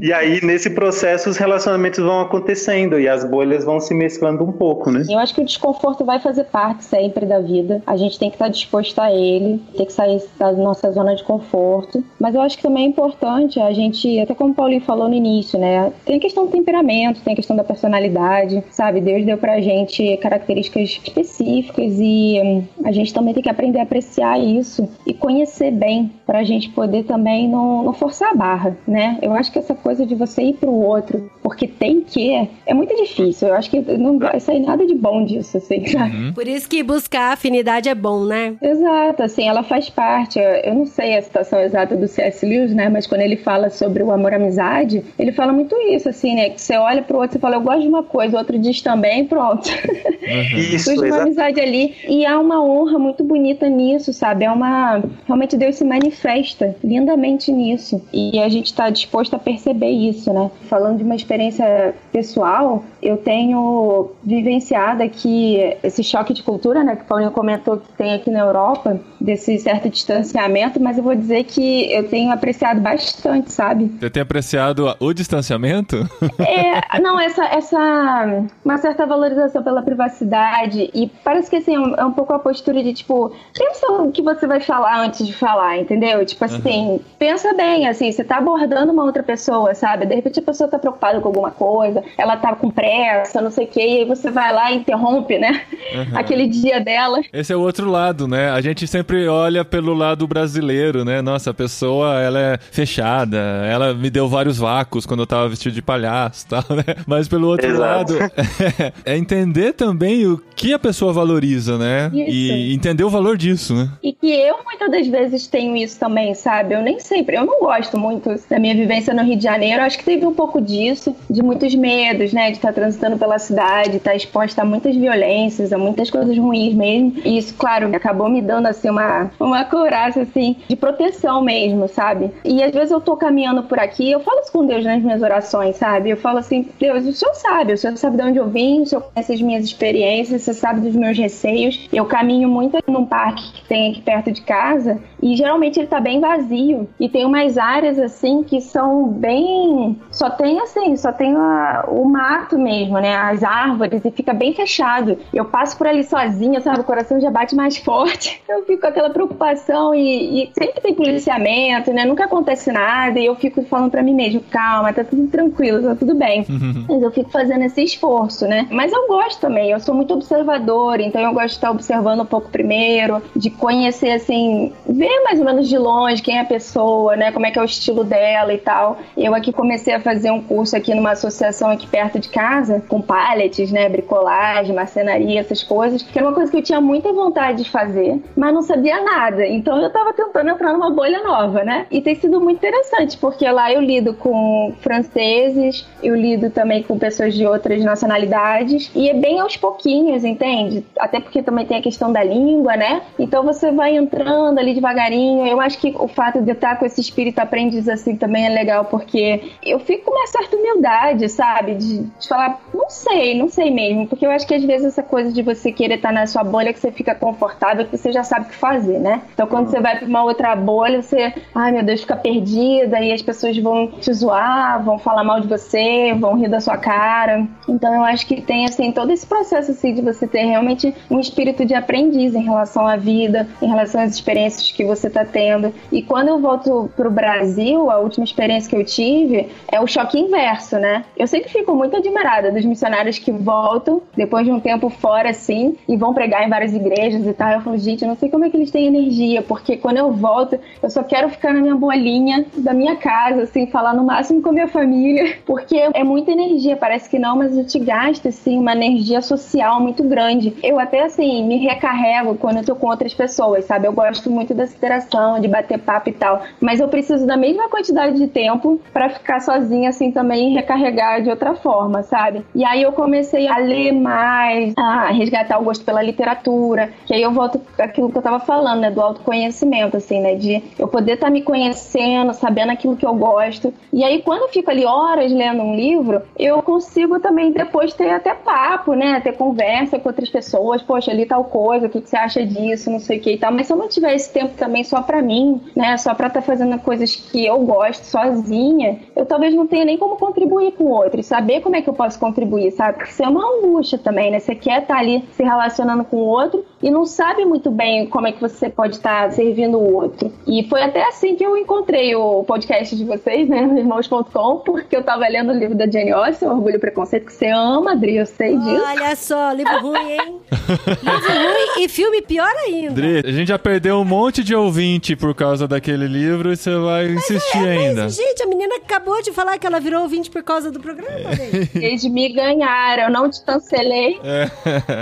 e aí nesse processo os relacionamentos vão acontecendo e as bolhas vão se mesclando um pouco, né? Eu acho que o desconforto vai fazer parte sempre da vida. A gente tem que estar disposto a ele, tem que sair da nossa zona de conforto. Mas eu acho que também é importante a gente, até como o Paulinho falou no início, né? Tem a questão do temperamento, tem a questão da personalidade, sabe? Deus deu pra gente características específicas e hum, a gente também tem que aprender a apreciar isso e conhecer bem pra gente poder também não, não forçar a barra, né? Eu acho que essa coisa de você ir pro outro porque tem que é muito difícil. Eu acho que não vai sair nada de bom disso, assim, sabe? Uhum. Por isso que buscar afinidade é bom, né? Exato, assim, ela faz parte. Eu não sei a situação exata do C.S. Lewis, né? Mas quando ele fala sobre o amor-amizade, ele fala muito isso, assim, né? Que você olha pro outro e fala, eu gosto de uma coisa, o outro diz também, pronto. Uhum. Isso, Surge uma amizade ali. E há uma honra muito bonita nisso, sabe? É uma. Realmente Deus se manifesta lindamente nisso. E e a gente está disposto a perceber isso, né? Falando de uma experiência pessoal, eu tenho vivenciado aqui esse choque de cultura, né? Que o Paulinho comentou que tem aqui na Europa, desse certo distanciamento, mas eu vou dizer que eu tenho apreciado bastante, sabe? Você tem apreciado o distanciamento? É, não, essa, essa uma certa valorização pela privacidade e parece que assim, é um pouco a postura de tipo, pensa o que você vai falar antes de falar, entendeu? Tipo assim, uhum. pensa bem, assim, você tá abordando uma outra pessoa, sabe? De repente a pessoa tá preocupada com alguma coisa, ela tá com pressa, não sei o quê, e aí você vai lá e interrompe, né? Uhum. Aquele dia dela. Esse é o outro lado, né? A gente sempre olha pelo lado brasileiro, né? Nossa, a pessoa, ela é fechada, ela me deu vários vácuos quando eu tava vestido de palhaço, tal, né? Mas pelo outro Exato. lado, é entender também o que a pessoa valoriza, né? Isso. E entender o valor disso, né? E que eu muitas das vezes tenho isso também, sabe? Eu nem sempre, eu não gosto muito da minha vivência no Rio de Janeiro. Acho que teve um pouco disso, de muitos medos, né? De estar transitando pela cidade, estar exposta a muitas violências, a muitas coisas ruins mesmo. E isso, claro, acabou me dando assim uma, uma couraça assim de proteção mesmo, sabe? E às vezes eu tô caminhando por aqui, eu falo isso com Deus nas minhas orações, sabe? Eu falo assim, Deus, o Senhor sabe, o Senhor sabe de onde eu vim, o Senhor conhece as minhas experiências, você sabe dos meus receios. Eu caminho muito num parque que tem aqui perto de casa e geralmente ele tá bem vazio e tem umas áreas assim que são bem só tem assim, só tem a, o mato mesmo, né? As árvores e fica bem fechado. Eu passo por ali sozinha, sabe? O coração já bate mais forte. Eu fico com aquela preocupação e, e sempre tem policiamento, né? Nunca acontece nada e eu fico falando para mim mesmo, calma, tá tudo tranquilo, tá tudo bem. Uhum. Mas eu fico fazendo esse esforço, né? Mas eu gosto também, eu sou muito observadora, então eu gosto de estar observando um pouco primeiro, de conhecer assim, ver mais ou menos de longe quem é a pessoa, né? Como é que é o estilo dela e tal. Eu aqui comecei a fazer um curso aqui numa associação aqui perto de casa, com pallets, né? Bricolagem, marcenaria, essas coisas, que era uma coisa que eu tinha muita vontade de fazer, mas não sabia nada. Então eu tava tentando entrar numa bolha nova, né? E tem sido muito interessante, porque lá eu lido com franceses, eu lido também com pessoas de outras nacionalidades, e é bem aos pouquinhos, entende? Até porque também tem a questão da língua, né? Então você vai entrando ali devagarinho. Eu acho que o fato de eu estar com esse espírito aprendiz assim também é legal, porque eu fico com uma certa humildade, sabe? De, de falar, não sei, não sei mesmo. Porque eu acho que às vezes essa coisa de você querer estar na sua bolha, que você fica confortável, que você já sabe o que fazer, né? Então quando você vai para uma outra bolha, você, ai meu Deus, fica perdida e as pessoas vão te zoar, vão falar mal de você, vão rir da sua cara. Então eu acho que tem assim todo esse processo assim de você ter realmente um espírito de aprendiz em relação à vida, em relação às experiências que você está tendo. E quando eu volto pro Brasil, a última experiência que eu tive é o choque inverso, né? Eu sempre fico muito admirada dos missionários que voltam depois de um tempo fora assim e vão pregar em várias igrejas e tal. Eu falo, gente, eu não sei como é que eles têm energia, porque quando eu volto, eu só quero ficar na minha bolinha da minha casa, assim, falar no máximo com a minha família, porque é muita energia, parece que não, mas eu te gasto, assim, uma energia social muito grande. Eu até, assim, me recarrego quando eu tô com outras pessoas, sabe? Eu gosto muito dessa interação, de bater papo e tal, mas eu preciso da mesma quantidade de tempo para ficar sozinha, assim, também recarregar de outra forma, sabe? E aí eu comecei a ler mais, a resgatar o gosto pela literatura, que aí eu volto aquilo que eu tava falando, né, do autoconhecimento, assim, né, de eu poder estar tá me conhecendo, sabendo aquilo que eu gosto. E aí quando eu fico ali horas lendo um livro, eu consigo também depois ter até papo, né, ter conversa com outras pessoas, poxa, ali tal coisa, o que, que você acha disso, não sei o que e tal. Mas se eu não tiver esse tempo também só para mim, né, só para estar tá fazendo coisas que eu gosto sozinha, eu talvez não tenha nem como contribuir com o outro. E saber como é que eu posso contribuir, sabe? Porque isso é uma angústia também, né? Você quer estar tá ali se relacionando com o outro e não sabe muito bem como é que você pode estar tá servindo o outro. E foi até assim que eu encontrei o podcast de vocês, né, no irmãos.com, porque eu tava lendo o livro da Jane Austen, Orgulho e Preconceito, que você ama, Adri, eu sei disso. Olha só, livro ruim, hein? livro ruim e filme pior ainda. Adri, a gente já perdeu um monte de ouvinte por causa daquele livro e você vai mas insistir é, ainda. Mas, gente, a menina acabou de falar que ela virou ouvinte por causa do programa, gente. Eles me ganharam, eu não te cancelei. É.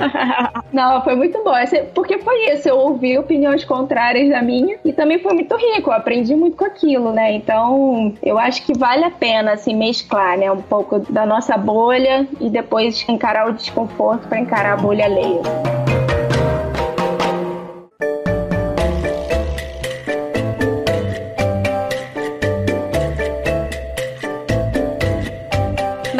não, foi muito bom porque foi isso, eu ouvi opiniões contrárias da minha e também foi muito rico, eu aprendi muito com aquilo, né? Então, eu acho que vale a pena, assim, mesclar, né? Um pouco da nossa bolha e depois encarar o desconforto para encarar a bolha alheia.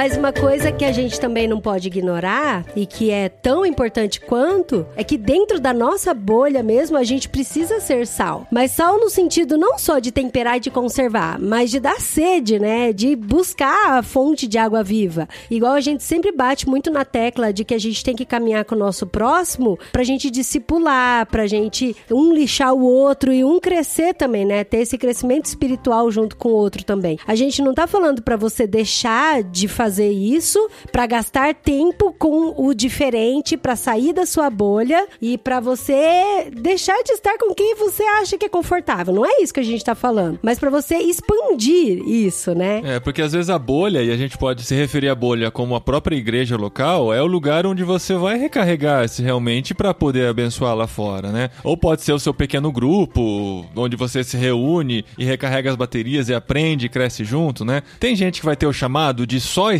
Mas uma coisa que a gente também não pode ignorar e que é tão importante quanto é que dentro da nossa bolha mesmo a gente precisa ser sal. Mas sal no sentido não só de temperar e de conservar, mas de dar sede, né? De buscar a fonte de água viva. Igual a gente sempre bate muito na tecla de que a gente tem que caminhar com o nosso próximo pra gente discipular, pra gente um lixar o outro e um crescer também, né? Ter esse crescimento espiritual junto com o outro também. A gente não tá falando para você deixar de fazer isso, para gastar tempo com o diferente, para sair da sua bolha e para você deixar de estar com quem você acha que é confortável. Não é isso que a gente tá falando, mas para você expandir isso, né? É, porque às vezes a bolha, e a gente pode se referir à bolha como a própria igreja local, é o lugar onde você vai recarregar-se realmente para poder abençoar lá fora, né? Ou pode ser o seu pequeno grupo, onde você se reúne e recarrega as baterias e aprende e cresce junto, né? Tem gente que vai ter o chamado de só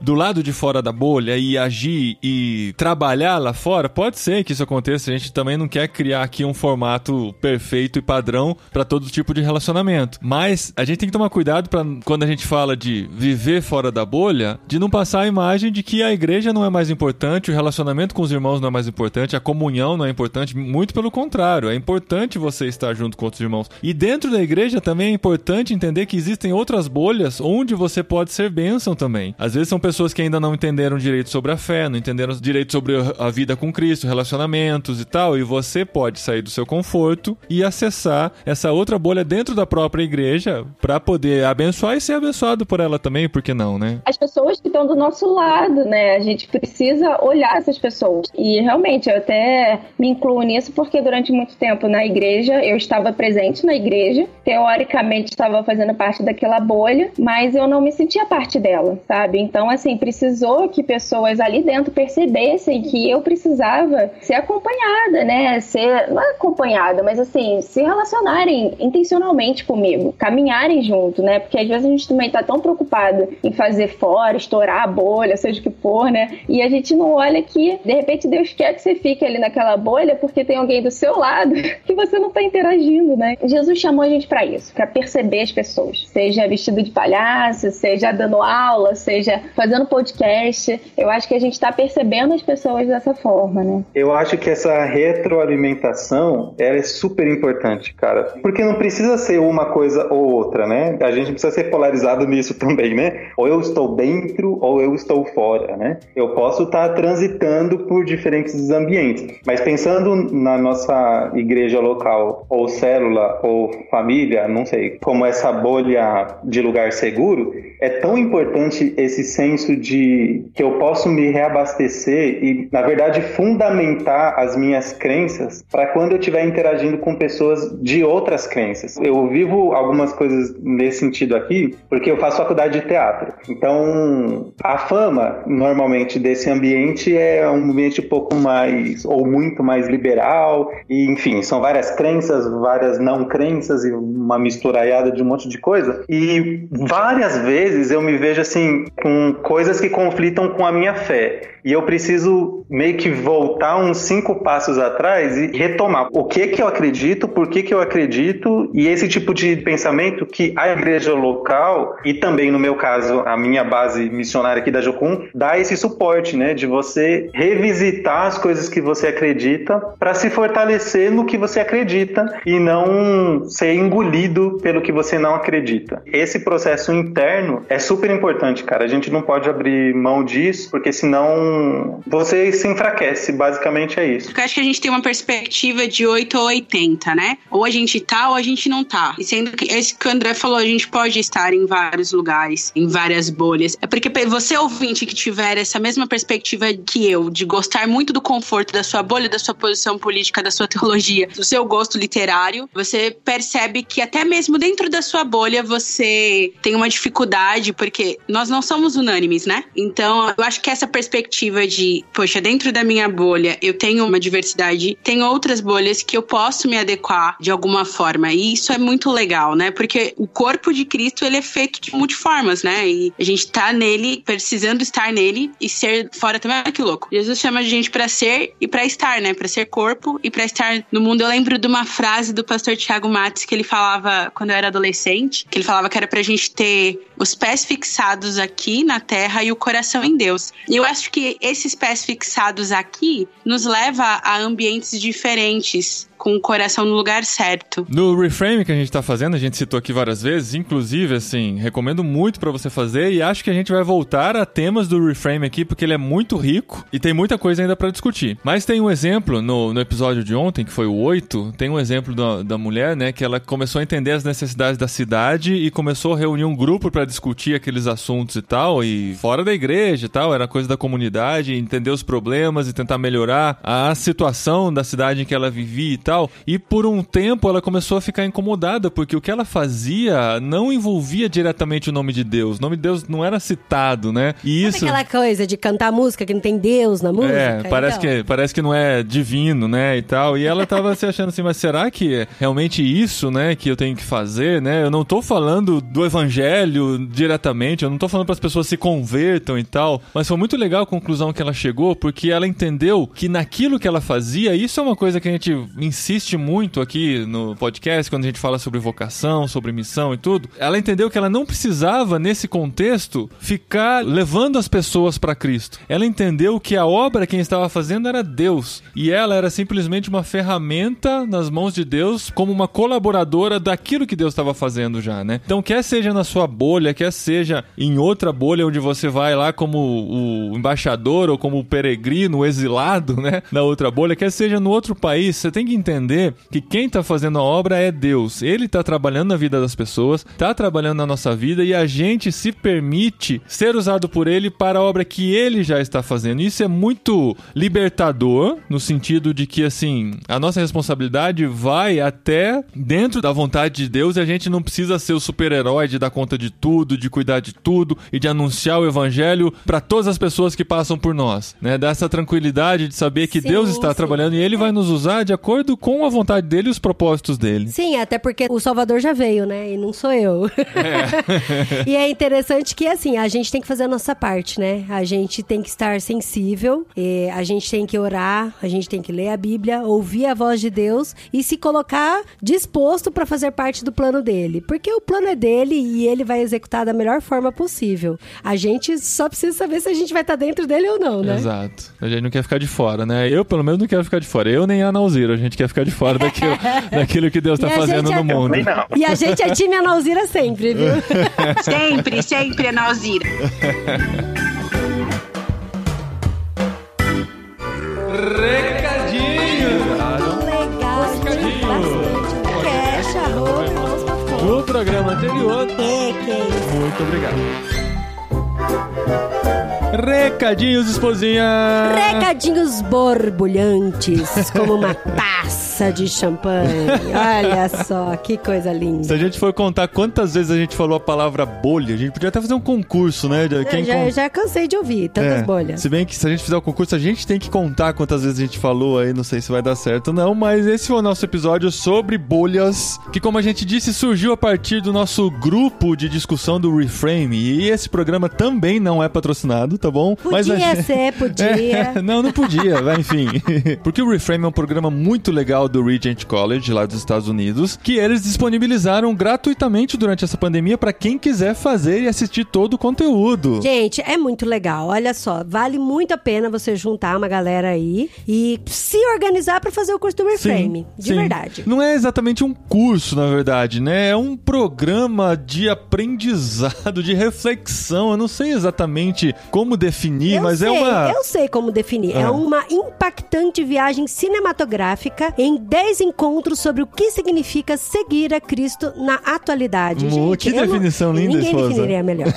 do lado de fora da bolha e agir e trabalhar lá fora. Pode ser que isso aconteça, a gente também não quer criar aqui um formato perfeito e padrão para todo tipo de relacionamento. Mas a gente tem que tomar cuidado para quando a gente fala de viver fora da bolha, de não passar a imagem de que a igreja não é mais importante, o relacionamento com os irmãos não é mais importante, a comunhão não é importante, muito pelo contrário, é importante você estar junto com outros irmãos. E dentro da igreja também é importante entender que existem outras bolhas onde você pode ser bênção também. Às vezes são pessoas que ainda não entenderam direito sobre a fé, não entenderam direito sobre a vida com Cristo, relacionamentos e tal, e você pode sair do seu conforto e acessar essa outra bolha dentro da própria igreja para poder abençoar e ser abençoado por ela também, por que não, né? As pessoas que estão do nosso lado, né? A gente precisa olhar essas pessoas. E realmente, eu até me incluo nisso porque durante muito tempo na igreja, eu estava presente na igreja, teoricamente estava fazendo parte daquela bolha, mas eu não me sentia parte dela, sabe? Então, assim, precisou que pessoas ali dentro percebessem que eu precisava ser acompanhada, né? Ser, não é acompanhada, mas assim, se relacionarem intencionalmente comigo, caminharem junto, né? Porque às vezes a gente também tá tão preocupado em fazer fora, estourar a bolha, seja o que for, né? E a gente não olha que, de repente, Deus quer que você fique ali naquela bolha porque tem alguém do seu lado que você não tá interagindo, né? Jesus chamou a gente para isso, para perceber as pessoas, seja vestido de palhaço, seja dando aula, seja fazendo podcast. Eu acho que a gente tá percebendo as pessoas dessa forma, né? Eu acho que essa retroalimentação ela é super importante, cara. Porque não precisa ser uma coisa ou outra, né? A gente precisa ser polarizado nisso também, né? Ou eu estou dentro ou eu estou fora, né? Eu posso estar transitando por diferentes ambientes. Mas pensando na nossa igreja local, ou célula, ou família, não sei, como essa bolha de lugar seguro, é tão importante esse senso de que eu posso me reabastecer e, na verdade, fundamentar as minhas crenças para quando eu estiver interagindo com pessoas de outras crenças. Eu vivo algumas coisas nesse sentido aqui porque eu faço faculdade de teatro. Então, a fama, normalmente, desse ambiente é um ambiente um pouco mais, ou muito mais liberal, e enfim, são várias crenças, várias não crenças e uma misturaiada de um monte de coisa. E várias vezes eu me vejo assim, com coisas que conflitam com a minha fé. E eu preciso meio que voltar uns cinco passos atrás e retomar o que que eu acredito, por que que eu acredito e esse tipo de pensamento que a igreja local e também no meu caso a minha base missionária aqui da Jocum dá esse suporte, né, de você revisitar as coisas que você acredita para se fortalecer no que você acredita e não ser engolido pelo que você não acredita. Esse processo interno é super importante, cara. A gente não pode abrir mão disso porque senão você se enfraquece, basicamente é isso. Porque eu acho que a gente tem uma perspectiva de 8 ou 80, né? Ou a gente tá ou a gente não tá. E sendo que esse que o André falou, a gente pode estar em vários lugares, em várias bolhas. É porque você, ouvinte, que tiver essa mesma perspectiva que eu, de gostar muito do conforto da sua bolha, da sua posição política, da sua teologia, do seu gosto literário, você percebe que até mesmo dentro da sua bolha você tem uma dificuldade, porque nós não somos unânimes, né? Então, eu acho que essa perspectiva perspectiva de, poxa, dentro da minha bolha eu tenho uma diversidade, tem outras bolhas que eu posso me adequar de alguma forma. E isso é muito legal, né? Porque o corpo de Cristo, ele é feito de multiformas, né? E a gente tá nele, precisando estar nele e ser fora também. Olha que louco. Jesus chama a gente para ser e para estar, né? Para ser corpo e para estar no mundo. Eu lembro de uma frase do pastor Tiago Matos que ele falava quando eu era adolescente, que ele falava que era pra gente ter os pés fixados aqui na terra e o coração em Deus. E eu acho que esses pés fixados aqui nos leva a ambientes diferentes com o coração no lugar certo. No reframe que a gente tá fazendo, a gente citou aqui várias vezes, inclusive, assim, recomendo muito para você fazer e acho que a gente vai voltar a temas do reframe aqui porque ele é muito rico e tem muita coisa ainda para discutir. Mas tem um exemplo no, no episódio de ontem, que foi o 8, tem um exemplo da, da mulher, né, que ela começou a entender as necessidades da cidade e começou a reunir um grupo para discutir aqueles assuntos e tal, e fora da igreja e tal, era coisa da comunidade, entender os problemas e tentar melhorar a situação da cidade em que ela vivia tal. E por um tempo ela começou a ficar incomodada, porque o que ela fazia não envolvia diretamente o nome de Deus. O nome de Deus não era citado, né? E Sabe isso. aquela coisa de cantar música que não tem Deus na música? É, parece, Então, que, parece que não é divino, né, e tal. E ela tava se achando assim, mas será que é realmente isso, né, que eu tenho que fazer, né? Eu não tô falando do evangelho diretamente, eu não tô falando para as pessoas se convertam e tal. Mas foi muito legal a conclusão que ela chegou, porque ela entendeu que naquilo que ela fazia, isso é uma coisa que a gente insiste muito aqui no podcast, quando a gente fala sobre vocação, sobre missão e tudo. Ela entendeu que ela não precisava, nesse contexto, ficar levando as pessoas para Cristo. Ela entendeu que a obra quem estava fazendo era Deus. E ela era simplesmente uma ferramenta nas mãos de Deus, como uma colaboradora daquilo que Deus estava fazendo já, né? Então, quer seja na sua bolha, quer seja em outra bolha onde você vai lá como o embaixador ou como o peregrino, o exilado, né? Na outra bolha, quer seja no outro país, você tem que entender que quem está fazendo a obra é Deus. Ele está trabalhando na vida das pessoas, está trabalhando na nossa vida e a gente se permite ser usado por ele para a obra que ele já está fazendo. Isso é muito libertador, no sentido de que, assim, a nossa responsabilidade vai até dentro da vontade de Deus e a gente não precisa ser o super-herói de dar conta de tudo, de cuidar de tudo e de anunciar o evangelho para todas as pessoas que passam por nós, né? Dar essa tranquilidade de saber que Sim, Deus está sim. trabalhando e ele vai nos usar de acordo com a vontade dele e os propósitos dele. Sim, até porque o Salvador já veio, né? E não sou eu. e é interessante que, assim, a gente tem que fazer a nossa parte, né? A gente tem que estar sensível, e a gente tem que orar, a gente tem que ler a Bíblia, ouvir a voz de Deus e se colocar disposto para fazer parte do plano dele. Porque o plano é dele e ele vai executar da melhor forma possível. A gente só precisa saber se a gente vai estar dentro dele ou não, né? Exato. A gente não quer ficar de fora, né? Eu, pelo menos, não quero ficar de fora. Eu nem a Nauzira, a gente quer ficar de fora daquilo, daquilo que Deus está fazendo no é- mundo. E a gente é time Analzira sempre, viu? Sempre, sempre, Ana Alzira. Recadinho! Legal, Recadinho. arroba. No programa anterior. É, que isso. Muito obrigado. Recadinhos, esposinha! Recadinhos borbulhantes, como uma taça de champanhe. Olha só, que coisa Se linda. a gente for contar quantas vezes a gente falou a palavra bolha, a gente podia até fazer um concurso, né? Quem já, con- já cansei de ouvir tantas É, bolhas. Se bem que se a gente fizer o concurso, a gente tem que contar quantas vezes a gente falou aí, não sei se vai dar certo ou não, mas esse foi o nosso episódio sobre bolhas, que como a gente disse, surgiu a partir do nosso grupo de discussão do Reframe, e esse programa também não é patrocinado, tá bom? Podia gente- ser, podia. É, não, não podia, vai, enfim. Porque o Reframe é um programa muito legal do Regent College, lá dos Estados Unidos, que eles disponibilizaram gratuitamente durante essa pandemia para quem quiser fazer e assistir todo o conteúdo. Gente, é muito legal. Olha só, vale muito a pena você juntar uma galera aí e se organizar pra fazer o curso do Reframe. de sim. verdade. Não é exatamente um curso, na verdade, né? É um programa de aprendizado, de reflexão. Eu não sei exatamente como definir, Eu mas sei, é uma. eu sei como definir. É Ah. uma impactante viagem cinematográfica em 10 encontros sobre o que significa seguir a Cristo na atualidade. Mo, Gente, que eu não- definição linda, Ninguém esposa. definiria melhor.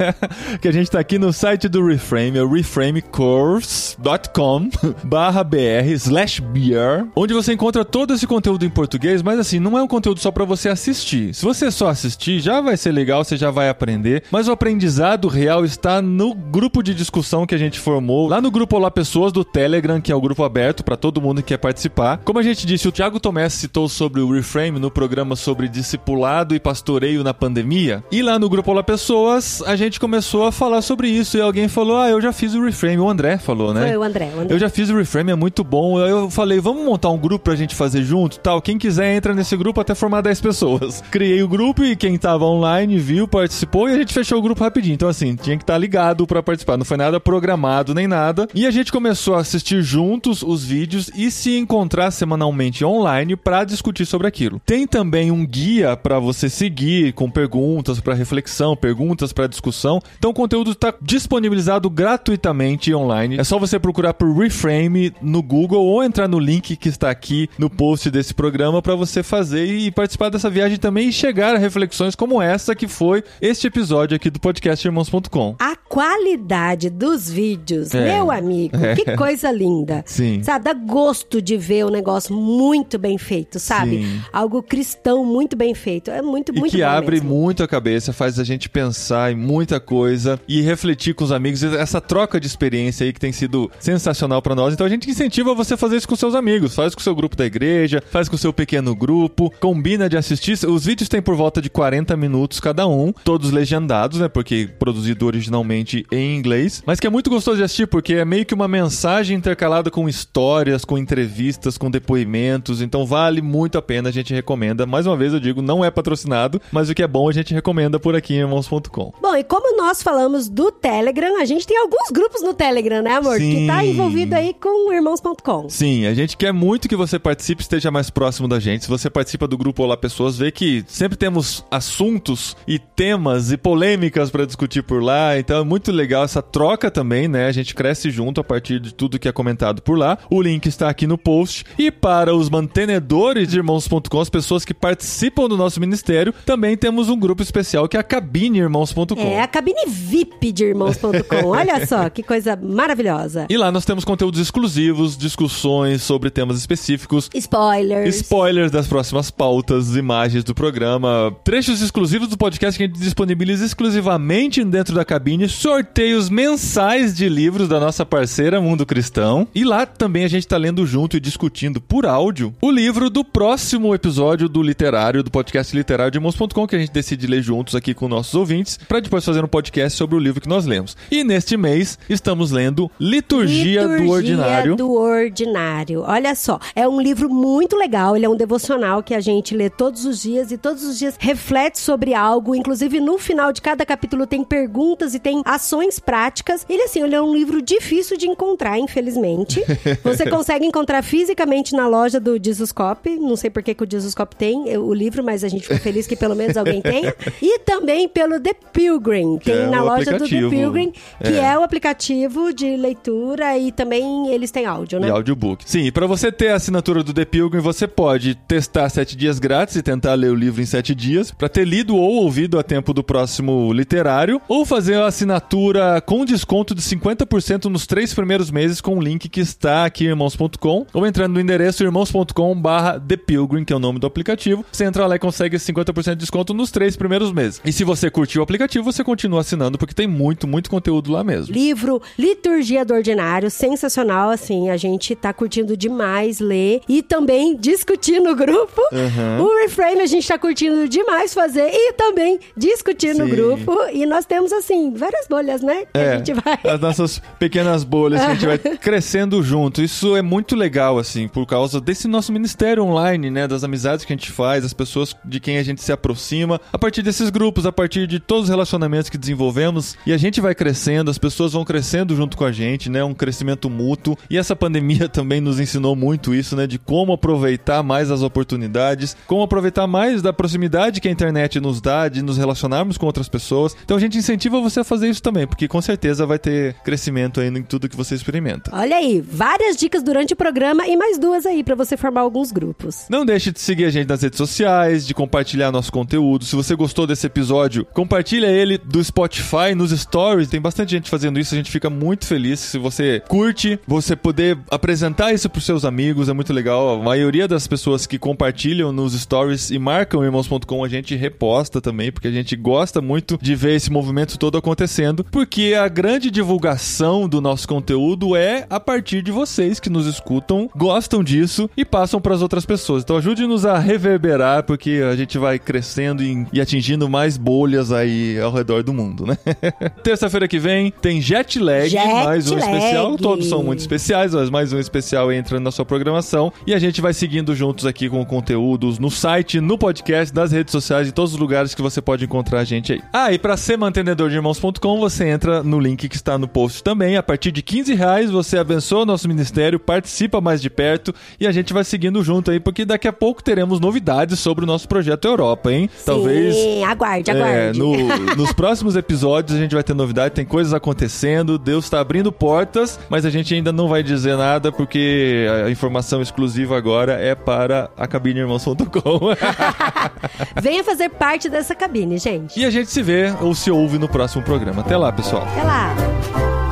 que a gente tá aqui no site do Reframe, é o reframecourse.com barra br slash beer, onde você encontra todo esse conteúdo em português, mas assim, não é um conteúdo só pra você assistir. Se você só assistir, já vai ser legal, você já vai aprender, mas o aprendizado real está no grupo de discussão que a gente formou, lá no grupo Olá Pessoas do Telegram, que é o grupo aberto pra todo mundo que quer participar. Como a gente disse, o Thiago Tomé citou sobre o Reframe no programa sobre discipulado e pastoreio na pandemia. E lá no grupo Olá Pessoas, a gente começou a falar sobre isso. E alguém falou: Ah, eu já fiz o Reframe. O André falou, né? Foi o André, o André. Eu já fiz o Reframe, é muito bom. Aí Eu falei, vamos montar um grupo pra gente fazer junto tal. Quem quiser entra nesse grupo até formar 10 pessoas. Criei o grupo e quem tava online viu, participou e a gente fechou o grupo rapidinho. Então, assim, tinha que estar ligado pra participar. Não foi nada programado nem nada. E a gente começou a assistir juntos os vídeos e se encontrar semanalmente online pra discutir sobre aquilo. Tem também um guia pra você seguir com perguntas pra reflexão, perguntas pra discussão. Então o conteúdo está disponibilizado gratuitamente online. É só você procurar por Reframe no Google ou entrar no link que está aqui no post desse programa para você fazer e participar dessa viagem também e chegar a reflexões como essa que foi este episódio aqui do podcast Irmãos.com. A qualidade dos vídeos, É. meu amigo, que coisa linda. Sim. Sabe, dá gosto de ver um negócio muito bem feito, sabe? Sim. Algo cristão muito bem feito. É muito, E muito que abre mesmo. muito a cabeça, faz a gente pensar em muita coisa e refletir com os amigos. Essa troca de experiência aí que tem sido sensacional pra nós. Então a gente incentiva você a fazer isso com seus amigos. Faz com o seu grupo da igreja, faz com o seu pequeno grupo, combina de assistir. Os vídeos têm por volta de 40 minutos cada um, todos legendados, né? Porque produzido originalmente em inglês. Mas que é muito gostoso de assistir porque é meio que uma mensagem intercalada com histórias, com entrevistas, com depoimentos. Então vale muito a pena, a gente recomenda. Mais uma vez eu digo, não é patrocinado, mas o que é bom a gente recomenda por aqui em irmãos.com. Bom, e como nós falamos do Telegram, a gente tem alguns grupos no Telegram, né, amor? Que tá Sim. envolvido aí com o irmãos.com. Sim, a gente quer muito que você participe, esteja mais próximo da gente. Se você participa do grupo Olá Pessoas, vê que sempre temos assuntos e temas e polêmicas para discutir por lá. Então é muito legal essa troca também, né? A gente cresce junto a partir de tudo que é comentado por lá. O link está aqui no post. E para os mantenedores de irmãos.com, as pessoas que participam do nosso ministério, também temos um grupo especial que é a Cabine Irmãos.com. É a cabine VIP de irmãos.com. Olha só, que coisa maravilhosa. E lá nós temos conteúdos exclusivos, discussões sobre temas específicos, Spoilers. Spoilers das próximas pautas, imagens do programa, trechos exclusivos do podcast que a gente disponibiliza exclusivamente dentro da cabine, sorteios mensais de livros da nossa parceira Mundo Cristão. E lá também a gente tá lendo junto e discutindo por áudio o livro do próximo episódio do literário, do podcast literário de irmãos.com, que a gente decide ler juntos aqui com nossos ouvintes, para depois fazer um podcast sobre o livro que nós lemos. E neste mês estamos lendo Liturgia, do Ordinário. do Ordinário. Olha só, é um livro muito legal. Ele é um devocional que a gente lê todos os dias e todos os dias reflete sobre algo. Inclusive, no final de cada capítulo tem perguntas e tem ações práticas. Ele, assim, ele é um livro difícil de encontrar, infelizmente. Você consegue encontrar fisicamente na loja do Jesuscope. Não sei por que, que o Jesuscope tem eh, o livro, mas a gente fica feliz que pelo menos alguém tenha. E também pelo The Pilgrim. Tem é na loja do The aplicativo. Pilgrim, que É. é. o aplicativo de leitura e também eles têm áudio, né? E audiobook. Sim, e pra você ter a assinatura do The Pilgrim, você pode testar sete dias grátis e tentar ler o livro em sete dias, pra ter lido ou ouvido a tempo do próximo literário, ou fazer a assinatura com desconto de 50% nos três primeiros meses com o link que está aqui irmãos.com, ou entrando no endereço irmãos.com barra The Pilgrim, que é o nome do aplicativo. Você entra lá e consegue esse 50% de desconto nos três primeiros meses. E se você curtiu o aplicativo, você continua assinando, porque tem muito, muito conteúdo lá mesmo. Livro Liturgia do Ordinário, sensacional, assim, a gente tá curtindo demais ler e também discutir no grupo. Uhum. O Reframe a gente tá curtindo demais fazer e também discutir no Sim. grupo. E nós temos, assim, várias bolhas, né? Que a É, gente vai... as nossas pequenas bolhas que a gente vai crescendo junto. Isso é muito legal, assim, por causa desse nosso ministério online, né? Das amizades que a gente faz, as pessoas de quem a gente se aproxima, a partir desses grupos, a partir de todos os relacionamentos que desenvolvemos. E a gente vai crescendo, as pessoas vão crescendo junto com a gente, né? Um crescimento mútuo. E essa pandemia também nos ensinou muito isso, né? De como aproveitar mais as oportunidades, como aproveitar mais da proximidade que a internet nos dá, de nos relacionarmos com outras pessoas. Então a gente incentiva você a fazer isso também, porque com certeza vai ter crescimento aí em tudo que você experimenta. Olha aí, várias dicas durante o programa e mais duas aí pra você formar alguns grupos. Não deixe de seguir a gente nas redes sociais, de compartilhar nosso conteúdo. Se você gostou desse episódio, compartilha ele do Spotify nos stories. Tem bastante gente fazendo isso, a gente fica muito feliz. Se você curte, você poder apresentar isso pros seus amigos, é muito legal. A maioria das pessoas que compartilham nos stories e marcam irmãos.com, a gente reposta também, porque a gente gosta muito de ver esse movimento todo acontecendo. acontecendo, porque a grande divulgação do nosso conteúdo é a partir de vocês que nos escutam, gostam disso e passam para as outras pessoas. Então ajude-nos a reverberar, porque a gente vai crescendo e, e atingindo mais bolhas aí ao redor do mundo, né? Terça-feira que vem tem Jet Lag, Jet mais um lag. especial. Todos são muito especiais, mas mais um especial entra na sua programação. E a gente vai seguindo juntos aqui com conteúdos no site, no podcast, nas redes sociais, em todos os lugares que você pode encontrar a gente aí. Ah, e para ser mantenedor de irmãos.com, você entra no link que está no post também. A partir de 15 reais você abençoa o nosso ministério, participa mais de perto e a gente vai seguindo junto aí, porque daqui a pouco teremos novidades sobre o nosso projeto Europa, hein? Talvez. Sim, aguarde, É, aguarde. no- nos próximos episódios a gente vai ter novidade, tem coisas acontecendo, Deus está abrindo portas, mas a gente ainda não vai dizer nada porque a informação exclusiva agora é para a cabineirmãos.com. Venha fazer parte dessa cabine, gente. e a gente se vê ou se ouve no próximo programa. Até lá, pessoal. Até lá.